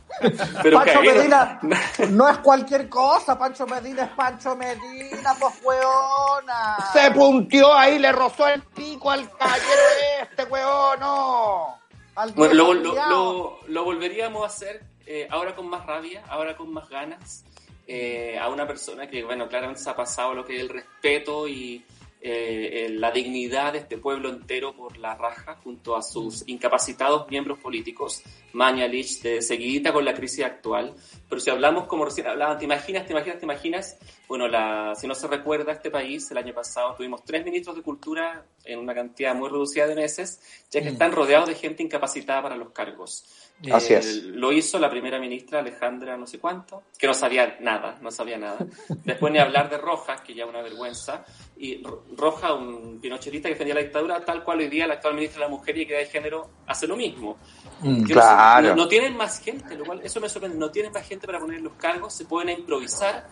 pero Pancho. Medina no es cualquier cosa, Pancho Medina es Pancho Medina, pues weona. Se puntió ahí, le rozó el pico al caballero este, weón, no. Al Bueno, lo- lo volveríamos a hacer eh, ahora con más rabia, ahora con más ganas, eh, a una persona que, bueno, claramente se ha pasado lo que es el respeto y eh, eh, la dignidad de este pueblo entero por la raja, junto a sus incapacitados miembros políticos, Mañalich, de seguidita con la crisis actual. Pero si hablamos como recién hablaban, ¿te imaginas, te imaginas, te imaginas? Bueno, la, si no se recuerda, este país, el año pasado tuvimos tres ministros de cultura en una cantidad muy reducida de meses, ya que están rodeados de gente incapacitada para los cargos. Así Eh, es. Lo hizo la primera ministra Alejandra no sé cuánto, que no sabía nada, no sabía nada. Después ni hablar de Rojas, que ya una vergüenza. Y Ro- Roja, un pinochetista que defendía la dictadura, tal cual hoy día la actual ministra de la Mujer y Equidad de Género hace lo mismo. Mm, claro. No, no tienen más gente, lo cual eso me sorprende. No tienen más gente para poner los cargos, se pueden improvisar,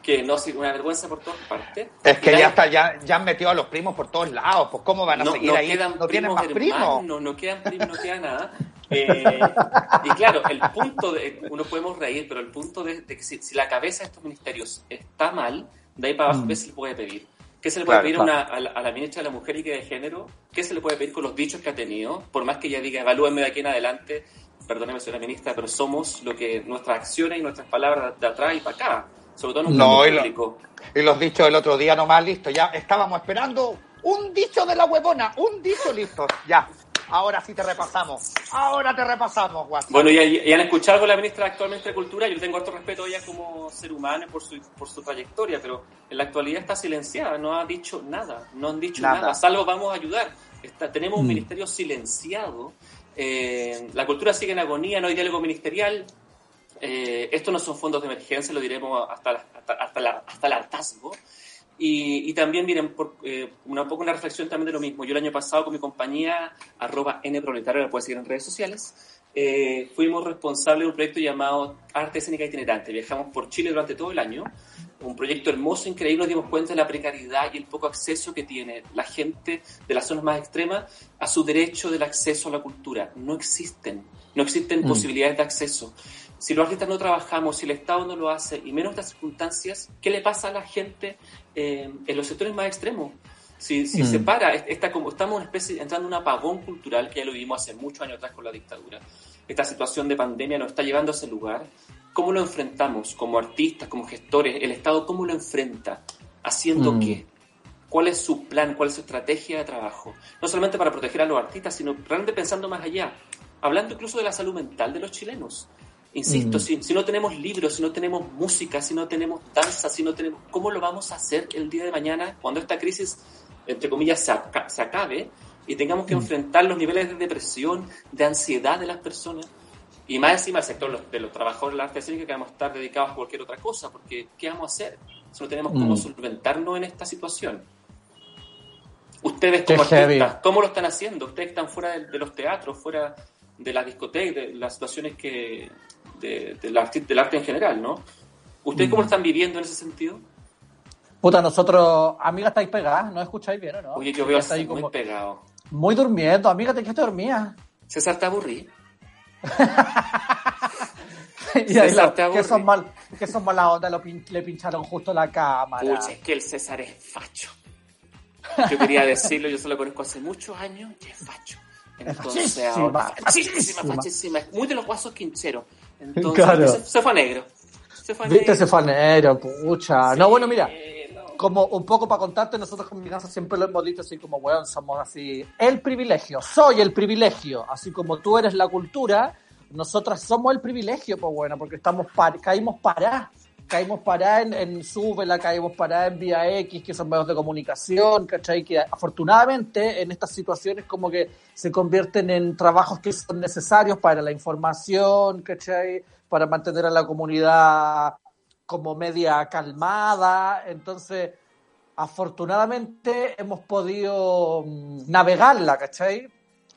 que no una vergüenza por todas partes. Es que ya está, ya, ya han metido a los primos por todos lados, pues ¿cómo van a no, seguir no ahí? quedan no tienen primos más primos. no, no quedan primos, no queda nada. Eh, y claro, el punto de, uno podemos reír, pero el punto de, de que si, si la cabeza de estos ministerios está mal, de ahí para abajo, ¿qué se le puede pedir? ¿Qué se le puede Claro, pedir claro. a, una- a la, a la ministra de la Mujer y que de Género? ¿Qué se le puede pedir con los dichos que ha tenido? Por más que ella diga, evalúenme de aquí en adelante, perdóneme, señora ministra, pero somos lo que nuestras acciones y nuestras palabras de atrás y para acá, sobre todo en un No, y lo- público. Y los dichos del otro día nomás, listo, ya estábamos esperando un dicho de la huevona, un dicho listo, ya. Ahora sí te repasamos, ahora te repasamos, guacho. Bueno, y, y han escuchado con la ministra actualmente de Cultura, yo tengo harto respeto a ella como ser humano y por su, por su trayectoria, pero en la actualidad está silenciada, no ha dicho nada, no han dicho Nada. nada, salvo vamos a ayudar. Está, tenemos un Mm. ministerio silenciado, eh, la cultura sigue en agonía, no hay diálogo ministerial, eh, estos no son fondos de emergencia, lo diremos hasta, la- hasta, hasta, la- hasta el hartazgo. Y, y también, miren, por, eh, una poco una reflexión también de lo mismo. Yo el año pasado con mi compañía, arroba nproletario, la puedes seguir en redes sociales, eh, fuimos responsables de un proyecto llamado Arte Escénica Itinerante. Viajamos por Chile durante todo el año. Un proyecto hermoso, increíble, nos dimos cuenta de la precariedad y el poco acceso que tiene la gente de las zonas más extremas a su derecho del acceso a la cultura. No existen, no existen Mm. posibilidades de acceso. Si los artistas no trabajamos, si el Estado no lo hace, y menos estas circunstancias, ¿qué le pasa a la gente eh, en los sectores más extremos? Si, si Mm. se para, es- está como, estamos una especie, entrando en un apagón cultural que ya lo vivimos hace muchos años atrás con la dictadura. Esta situación de pandemia nos está llevando a ese lugar. ¿Cómo lo enfrentamos como artistas, como gestores? ¿El Estado cómo lo enfrenta? ¿Haciendo Mm. qué? ¿Cuál es su plan? ¿Cuál es su estrategia de trabajo? No solamente para proteger a los artistas, sino realmente pensando más allá. Hablando incluso de la salud mental de los chilenos. Insisto, Mm. si, si no tenemos libros, si no tenemos música, si no tenemos danza, si no tenemos... ¿Cómo lo vamos a hacer el día de mañana cuando esta crisis, entre comillas, se, aca- se acabe y tengamos que enfrentar los niveles de depresión, de ansiedad de las personas? Y más encima el sector de los- de los trabajadores de la arte escénica que vamos a estar dedicados a cualquier otra cosa, porque ¿qué vamos a hacer si no tenemos cómo Mm. solventarnos en esta situación? Ustedes Qué como heavy. artistas, ¿cómo lo están haciendo? Ustedes están fuera de, de los teatros, fuera de las discotecas, de las situaciones que de, del, arte, del arte en general, ¿no? ¿Ustedes Mm. cómo lo están viviendo en ese sentido? Puta, nosotros, amiga, estáis pegadas, ¿no escucháis bien o no? Oye, yo veo así muy como- pegado. muy durmiendo, amiga, ¿te quedaste dormida? César, ¿te aburrí? Y ahí César, te que son mal, que son mala onda, lo pin- le pincharon justo la cámara. Pucha, es que el César es facho. Yo quería decirlo, yo se lo conozco hace muchos años y es facho. Entonces, fachísima, ahora, fachísima, fachísima. fachísima. Es muy de los guasos quincheros. Entonces, Claro. se, se fue negro. Se fue Viste negro. pucha. No, bueno, mira, no. como un poco para contarte, nosotros con mi casa siempre lo hemos dicho así como, weón, somos así, el privilegio, soy el privilegio, así como tú eres la cultura, nosotras somos el privilegio, pues bueno, porque estamos par- caímos para, caímos para en, en Súbela, caímos para en Vía X, que son medios de comunicación, ¿cachai? Que afortunadamente en estas situaciones como que se convierten en trabajos que son necesarios para la información, ¿cachai? Para mantener a la comunidad como media calmada, entonces afortunadamente hemos podido mm, navegarla, ¿cachai?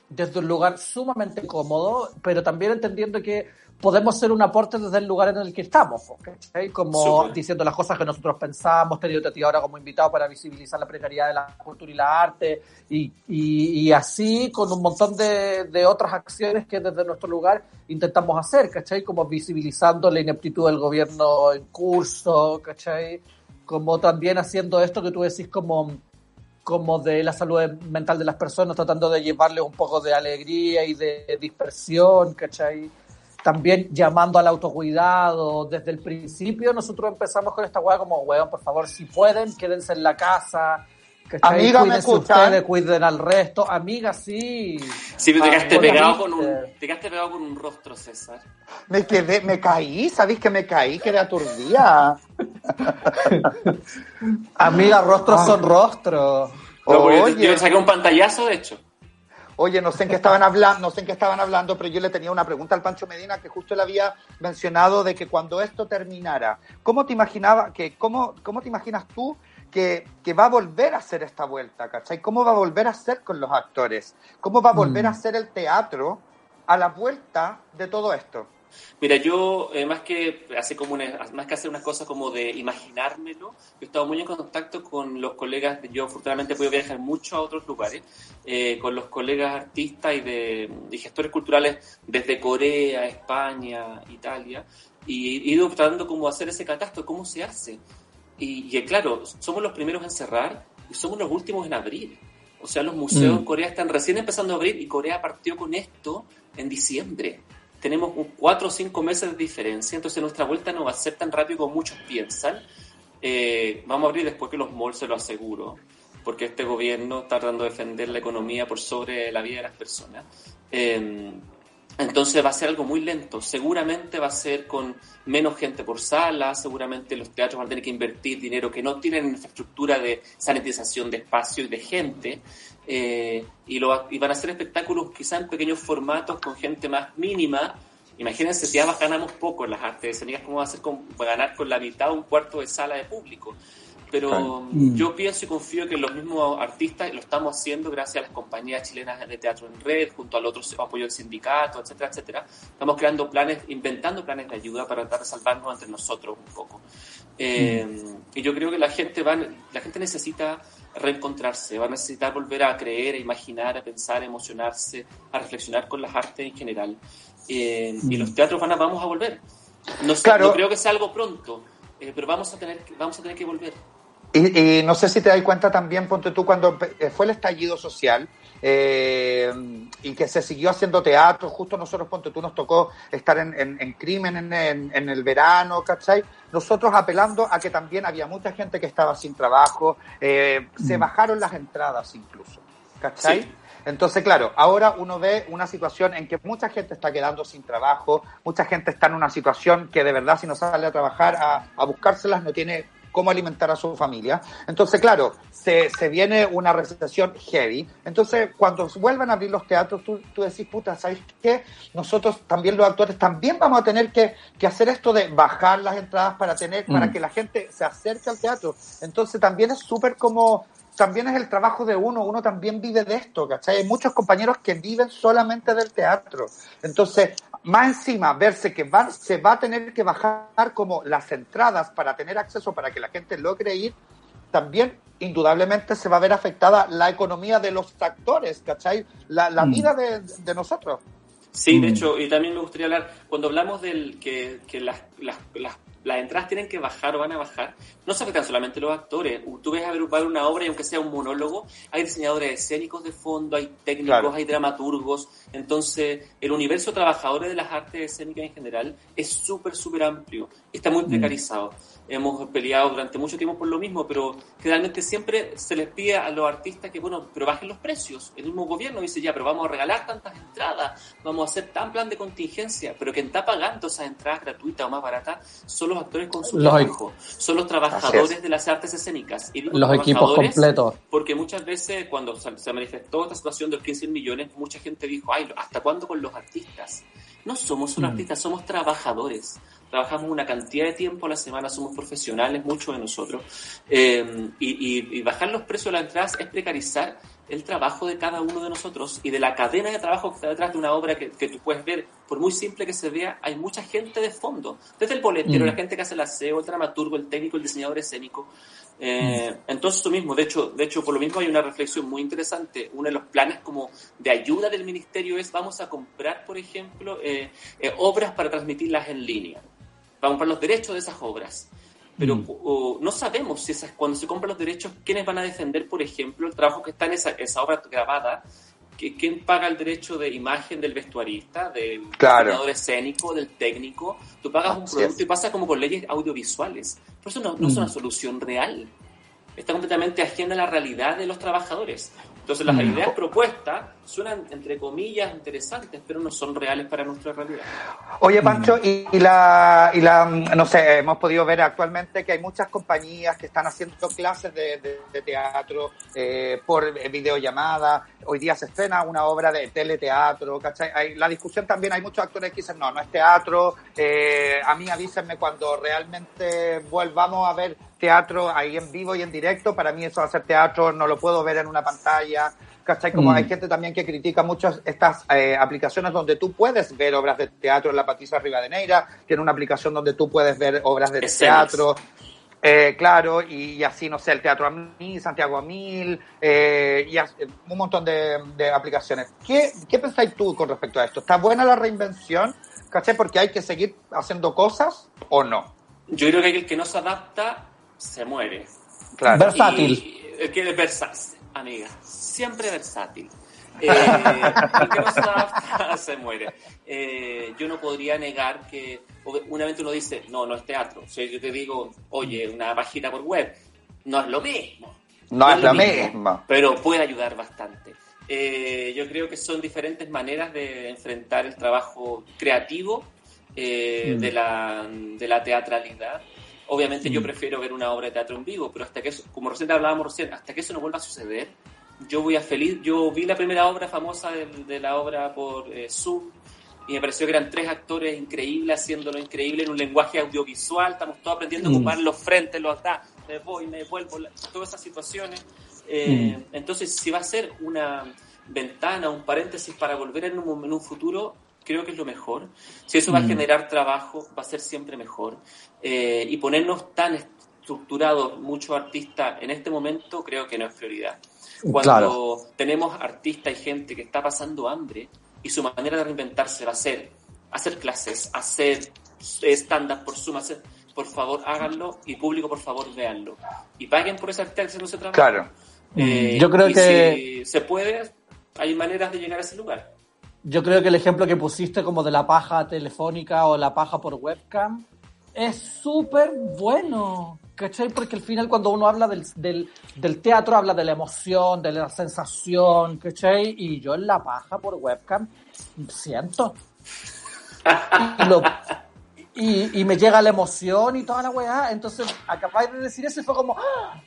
Desde un lugar sumamente cómodo, pero también entendiendo que podemos ser un aporte desde el lugar en el que estamos, ¿cachai? Como Súper. diciendo las cosas que nosotros pensamos, tenido a ti ahora como invitado para visibilizar la precariedad de la cultura y la arte, y, y, y así con un montón de, de otras acciones que desde nuestro lugar intentamos hacer, ¿cachai? Como visibilizando la ineptitud del gobierno en curso, ¿cachai? Como también haciendo esto que tú decís como como de la salud mental de las personas, tratando de llevarles un poco de alegría y de dispersión, ¿cachai? También llamando al autocuidado. Desde el principio nosotros empezamos con esta weá como, weón, por favor, si pueden, quédense en la casa. Amiga, ¿me escuchan? ustedes, cuiden al resto. Amiga, sí. Sí, pero te Ah, quedaste, bueno, pegado con un, te quedaste pegado con un rostro, César. Me quedé, me caí, ¿sabéis que me caí? Quedé aturdida. Amiga, rostros Ah. son rostros. No, Oye. yo le saqué un pantallazo, de hecho. Oye, no sé en qué estaban hablando, no sé en qué estaban hablando, pero yo le tenía una pregunta al Pancho Medina que justo le había mencionado de que cuando esto terminara, ¿cómo te imaginaba que cómo cómo te imaginas tú que, que va a volver a hacer esta vuelta, ¿cachai? ¿Cómo va a volver a ser con los actores? ¿Cómo va a volver Mm. a ser el teatro a la vuelta de todo esto? Mira, yo eh, más que hacer como una- más que hacer unas cosas como de imaginármelo, yo he estado muy en contacto con los colegas. Yo afortunadamente he podido viajar mucho a otros lugares eh, con los colegas artistas y de y gestores culturales desde Corea, España, Italia y he ido tratando como hacer ese catastro, cómo se hace. Y, y, claro, somos los primeros en cerrar y somos los últimos en abrir. O sea, los museos Mm. en Corea están recién empezando a abrir y Corea partió con esto en diciembre. Tenemos un cuatro o cinco meses de diferencia, entonces nuestra vuelta no va a ser tan rápido como muchos piensan. Eh, vamos a abrir después que los malls, se lo aseguro, porque este gobierno está tratando de defender la economía por sobre la vida de las personas. Eh, entonces va a ser algo muy lento. Seguramente va a ser con menos gente por sala, seguramente los teatros van a tener que invertir dinero que no tienen infraestructura de sanitización de espacio y de gente. eh, y, lo, y van a hacer espectáculos quizá en pequeños formatos con gente más mínima. Imagínense si ya ganamos poco en las artes escénicas, ¿cómo va a ser con, ganar con la mitad o un cuarto de sala de público? Pero. Mm. yo pienso y confío que los mismos artistas lo estamos haciendo gracias a las compañías chilenas de teatro en red, junto al otro apoyo del sindicato, etcétera, etcétera. Estamos creando planes, inventando planes de ayuda para tratar de salvarnos entre nosotros un poco. Eh, Y yo creo que la gente va, la gente necesita reencontrarse, va a necesitar volver a creer, a imaginar, a pensar, a emocionarse, a reflexionar con las artes en general. Eh, Y los teatros van a, vamos a volver. No, sé, Claro. no creo que sea algo pronto, eh, pero vamos a tener, que- vamos a tener que volver. Y, y no sé si te das cuenta también, ponte tú, cuando eh, fue el estallido social eh, y que se siguió haciendo teatro, justo nosotros, ponte tú, nos tocó estar en, en- en crimen en, el verano, ¿cachai? Nosotros apelando a que también había mucha gente que estaba sin trabajo, eh, se bajaron las entradas incluso, ¿cachai? Sí. Entonces, claro, ahora uno ve una situación en que mucha gente está quedando sin trabajo, mucha gente está en una situación que de verdad si no sale a trabajar, a, a buscárselas, no tiene cómo alimentar a su familia. Entonces, claro, se, se viene una recesión heavy. Entonces, cuando vuelvan a abrir los teatros, tú, tú decís, puta, ¿sabes qué? Nosotros también los actores también vamos a tener que, que hacer esto de bajar las entradas para tener, para Mm. que la gente se acerque al teatro. Entonces, también es súper como también es el trabajo de uno, uno también vive de esto, ¿cachai? Hay muchos compañeros que viven solamente del teatro. Entonces, más encima, verse que van, se va a tener que bajar como las entradas para tener acceso, para que la gente logre ir, también indudablemente se va a ver afectada la economía de los actores, ¿cachai? La, la Mm. vida de, de nosotros. Sí, de Mm. hecho, y también me gustaría hablar, cuando hablamos del que, que las, las, las, las entradas tienen que bajar o van a bajar, no se afectan solamente los actores. Tú ves agrupar una obra y aunque sea un monólogo, hay diseñadores escénicos de fondo, hay técnicos, Claro. hay dramaturgos. Entonces, el universo trabajadores de las artes escénicas en general es súper, súper amplio. Está muy precarizado. Hemos peleado durante mucho tiempo por lo mismo, pero generalmente siempre se les pide a los artistas que, bueno, pero bajen los precios. El mismo gobierno dice, ya, pero vamos a regalar tantas entradas, vamos a hacer tan plan de contingencia, pero quien está pagando esas entradas gratuitas o más baratas son los actores con su Los trabajo, son los trabajadores de las artes escénicas. Y Los equipos completos. Porque muchas veces cuando se se manifestó esta situación de los 15 millones, mucha gente dijo, ay, ¿hasta cuándo con los artistas? No somos solo Mm. artistas, somos trabajadores. Trabajamos una cantidad de tiempo a la semana, somos profesionales, muchos de nosotros. Eh, y, y- y bajar los precios de las entradas es precarizar el trabajo de cada uno de nosotros y de la cadena de trabajo que está detrás de una obra que, que tú puedes ver, por muy simple que se vea, hay mucha gente de fondo. Desde el boletero, Mm. la gente que hace el aseo, el dramaturgo, el técnico, el diseñador escénico. Eh, Mm. Entonces, eso mismo, de hecho, de hecho, por lo mismo hay una reflexión muy interesante. Uno de los planes como de ayuda del ministerio es vamos a comprar, por ejemplo, eh, eh, obras para transmitirlas en línea. Vamos a comprar los derechos de esas obras. Pero Mm. o, no sabemos si esas, cuando se compran los derechos, quiénes van a defender, por ejemplo, el trabajo que está en esa, esa obra grabada. ¿Quién paga el derecho de imagen del vestuarista, del Claro. diseñador escénico, del técnico? Tú pagas un producto y pasa como con leyes audiovisuales. Por eso no, no es una solución real. Está completamente ajena a la realidad de los trabajadores. Entonces las Mm. ideas propuestas suenan, entre comillas, interesantes, pero no son reales para nuestra realidad. Oye, Pancho, y, y la, y la, mm, no sé, hemos podido ver actualmente que hay muchas compañías que están haciendo clases de, de- de teatro eh, por videollamada. Hoy día se estrena una obra de teleteatro, ¿cachai? Hay, la discusión también, hay muchos actores que dicen, no, no es teatro. Eh, a mí avísenme cuando realmente volvamos a ver teatro ahí en vivo y en directo. Para mí eso va a ser teatro, no lo puedo ver en una pantalla. ¿Cachai? Como Mm. hay gente también que critica mucho estas eh, aplicaciones donde tú puedes ver obras de teatro en la Patricia Rivadeneira, tiene una aplicación donde tú puedes ver obras de Escenas. teatro. Eh, claro, y, y así, no sé, el Teatro a Mil, Santiago a Mil, eh, y as- eh, un montón de, de aplicaciones. ¿Qué, ¿Qué pensáis tú con respecto a esto? ¿Está buena la reinvención? ¿Cachai? Porque hay que seguir haciendo cosas o no. Yo creo que el que no se adapta se muere. Claro. Versátil. Y el que es versátil, amiga, siempre versátil. Eh, el que no se adapta se muere. Eh, yo no podría negar que una vez uno dice, no, no es teatro. O sea, yo te digo, oye, una página por web, no es lo mismo. No es lo mismo. Pero puede ayudar bastante. Eh, yo creo que son diferentes maneras de enfrentar el trabajo creativo eh, Mm. de, la, de la teatralidad. Obviamente yo Mm. prefiero ver una obra de teatro en vivo, pero hasta que eso, como recién hablábamos recién, hasta que eso no vuelva a suceder, yo voy a feliz. Yo vi la primera obra famosa de, de la obra por eh, Zoom y me pareció que eran tres actores increíbles haciéndolo increíble en un lenguaje audiovisual. Estamos todos aprendiendo a Mm. ocupar los frentes, los atrás, me voy, me vuelvo, todas esas situaciones. Eh, Mm. Entonces, si va a ser una ventana, un paréntesis para volver en un, en un futuro, creo que es lo mejor. Si eso va a Mm. generar trabajo, va a ser siempre mejor. Eh, y ponernos tan estructurados, muchos artistas, en este momento, creo que no es prioridad. Cuando Claro. tenemos artistas y gente que está pasando hambre y su manera de reinventarse va a ser hacer clases, hacer stand-up por Zoom, hacer, por favor háganlo y público por favor véanlo. Y paguen por ese artista haciendo ese trabajo. Claro. Eh, Yo creo y que- si se puede, hay maneras de llegar a ese lugar. Yo creo que el ejemplo que pusiste como de la paja telefónica o la paja por webcam es súper bueno. ¿Cachai? Porque al final cuando uno habla del, del, teatro habla de la emoción, de la sensación, ¿cachai? Y yo en la paja por webcam siento. Y me llega la emoción y toda la weá. Entonces acabáis de decir eso y fue como... ¡Ah!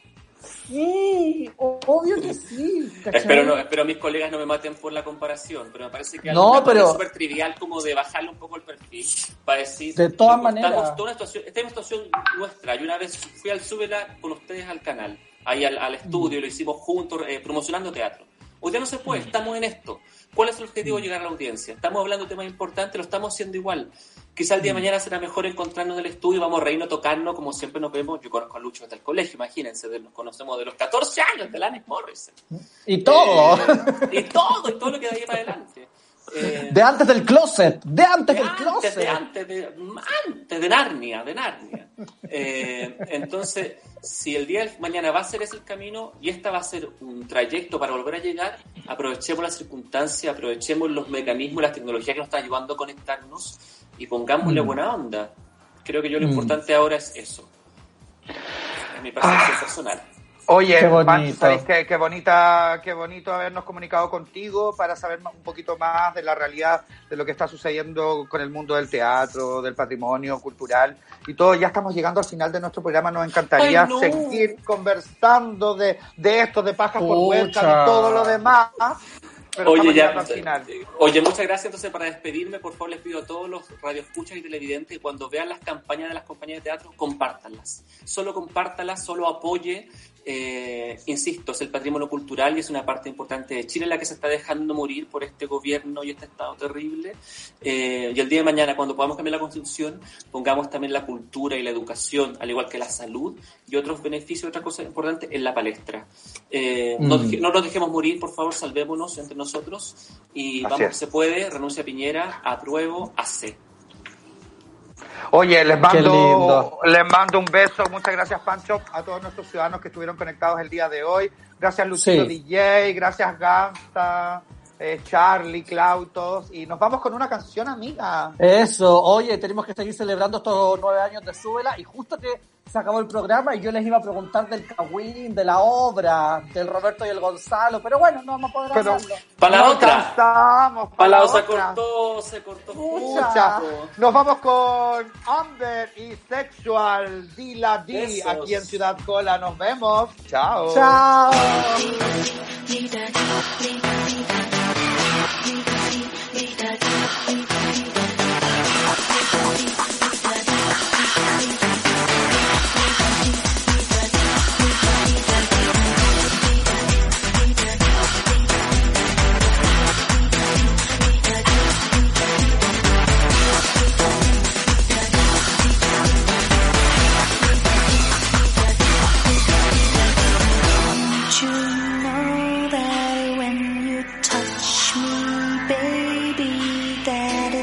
Sí, obvio que sí. ¿cachai? Espero, no, espero mis colegas no me maten por la comparación, pero me parece que No, algo pero- súper trivial como de bajarle un poco el perfil para decir... De todas "Loco, maneras. estamos toda una situación, esta es una situación nuestra. Yo una vez fui al Súbela con ustedes al canal, ahí al, al estudio, lo hicimos juntos, eh, promocionando teatro. Hoy ya no se puede, estamos en esto. ¿Cuál es el objetivo? Llegar a la audiencia. Estamos hablando de temas importantes, lo estamos haciendo igual. Quizá el día de mañana será mejor encontrarnos en el estudio, vamos a reírnos, tocarnos, como siempre nos vemos. Yo conozco a Lucho desde el colegio, imagínense, de- nos conocemos de los 14 años, de Alanis Morris. Y todo. Eh, y todo, y todo lo que de ahí para adelante. Eh, De antes del closet, de antes de del antes, closet. de antes, de, antes de Narnia, de Narnia. Eh, entonces, si el día de mañana va a ser ese el camino y esta va a ser un trayecto para volver a llegar, aprovechemos las circunstancias, aprovechemos los mecanismos las tecnologías que nos están ayudando a conectarnos y pongámosle Mm. buena onda. Creo que yo lo Mm. importante ahora es eso. Es mi percepción personal. Oye, Qué Pan, bonito. ¿sabéis qué, qué bonita, qué bonito habernos comunicado contigo para saber un poquito más de la realidad de lo que está sucediendo con el mundo del teatro, del patrimonio cultural y todo. Ya estamos llegando al final de nuestro programa. Nos encantaría Ay, no. seguir conversando de, de esto, de pajas por Pucha. webcam y todo lo demás. Pero Oye, ya, al final. oye, muchas gracias. Entonces, para despedirme, por favor, les pido a todos los radioescuchas y televidentes que cuando vean las campañas de las compañías de teatro, compártanlas. Solo compártanlas, solo apoye. Eh, insisto, es el patrimonio cultural y es una parte importante de Chile la que se está dejando morir por este gobierno y este estado terrible. Eh, y el día de mañana, cuando podamos cambiar la constitución, pongamos también la cultura y la educación, al igual que la salud y otros beneficios, otra cosa importante, en la palestra. Eh, no, Mm. no nos dejemos morir, por favor, salvémonos entre nosotros y Así vamos, es. se puede, renuncia a Piñera, apruebo, hace. Oye, les mando, les mando un beso. Muchas gracias, Pancho, a todos nuestros ciudadanos que estuvieron conectados el día de hoy. Gracias, Luchito Sí. DJ. Gracias, Ganta, eh, Charlie, Clau, todos. Y nos vamos con una canción, amiga. Eso, oye, tenemos que seguir celebrando estos nueve años de Súbela y justo que se acabó el programa y yo les iba a preguntar del Cawin, de la obra, del Roberto y el Gonzalo, pero bueno, no vamos a poder Pero- hacerlo. Para la No otra. Para para la otra cortó, se cortó. Justo. Nos vamos con Amber y Sexual, Dila D, Besos. aquí en Ciudad Cola. Nos vemos. Chao. Chao. Ni da di, ni.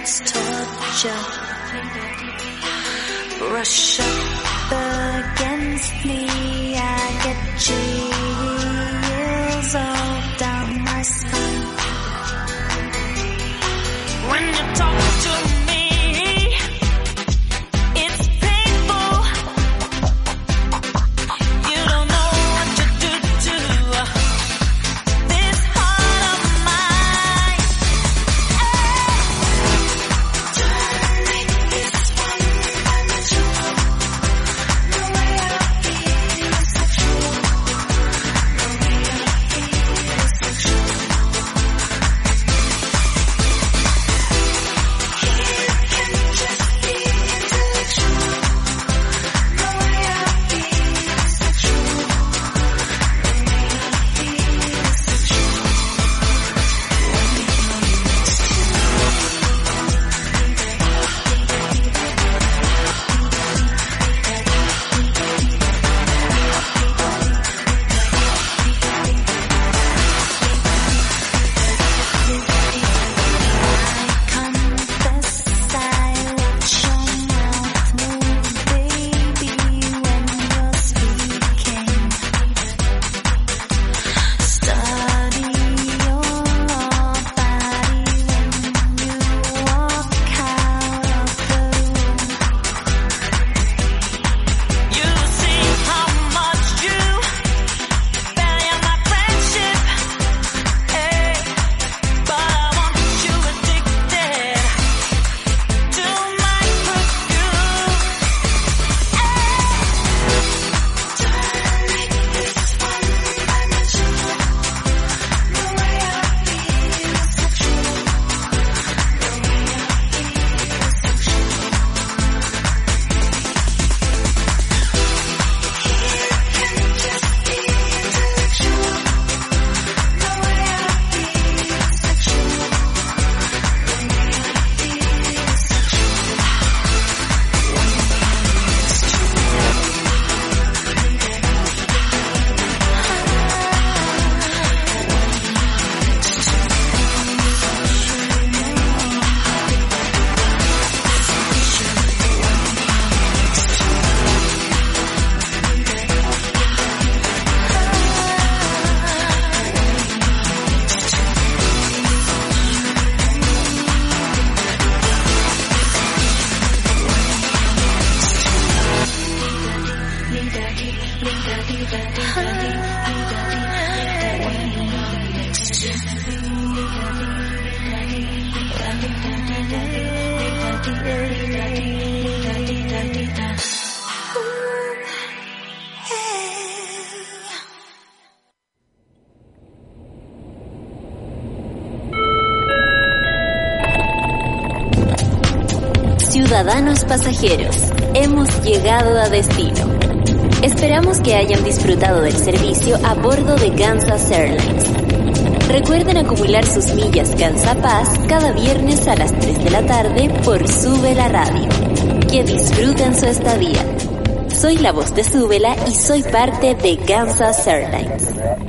It's torture. Brush up against me, I get chills all pasajeros, hemos llegado a destino. Esperamos que hayan disfrutado del servicio a bordo de Kansas Airlines. Recuerden acumular sus millas Gansa Paz cada viernes a las 3 de la tarde por Sube la Radio. Que disfruten su estadía. Soy la voz de Súbela y soy parte de Kansas Airlines.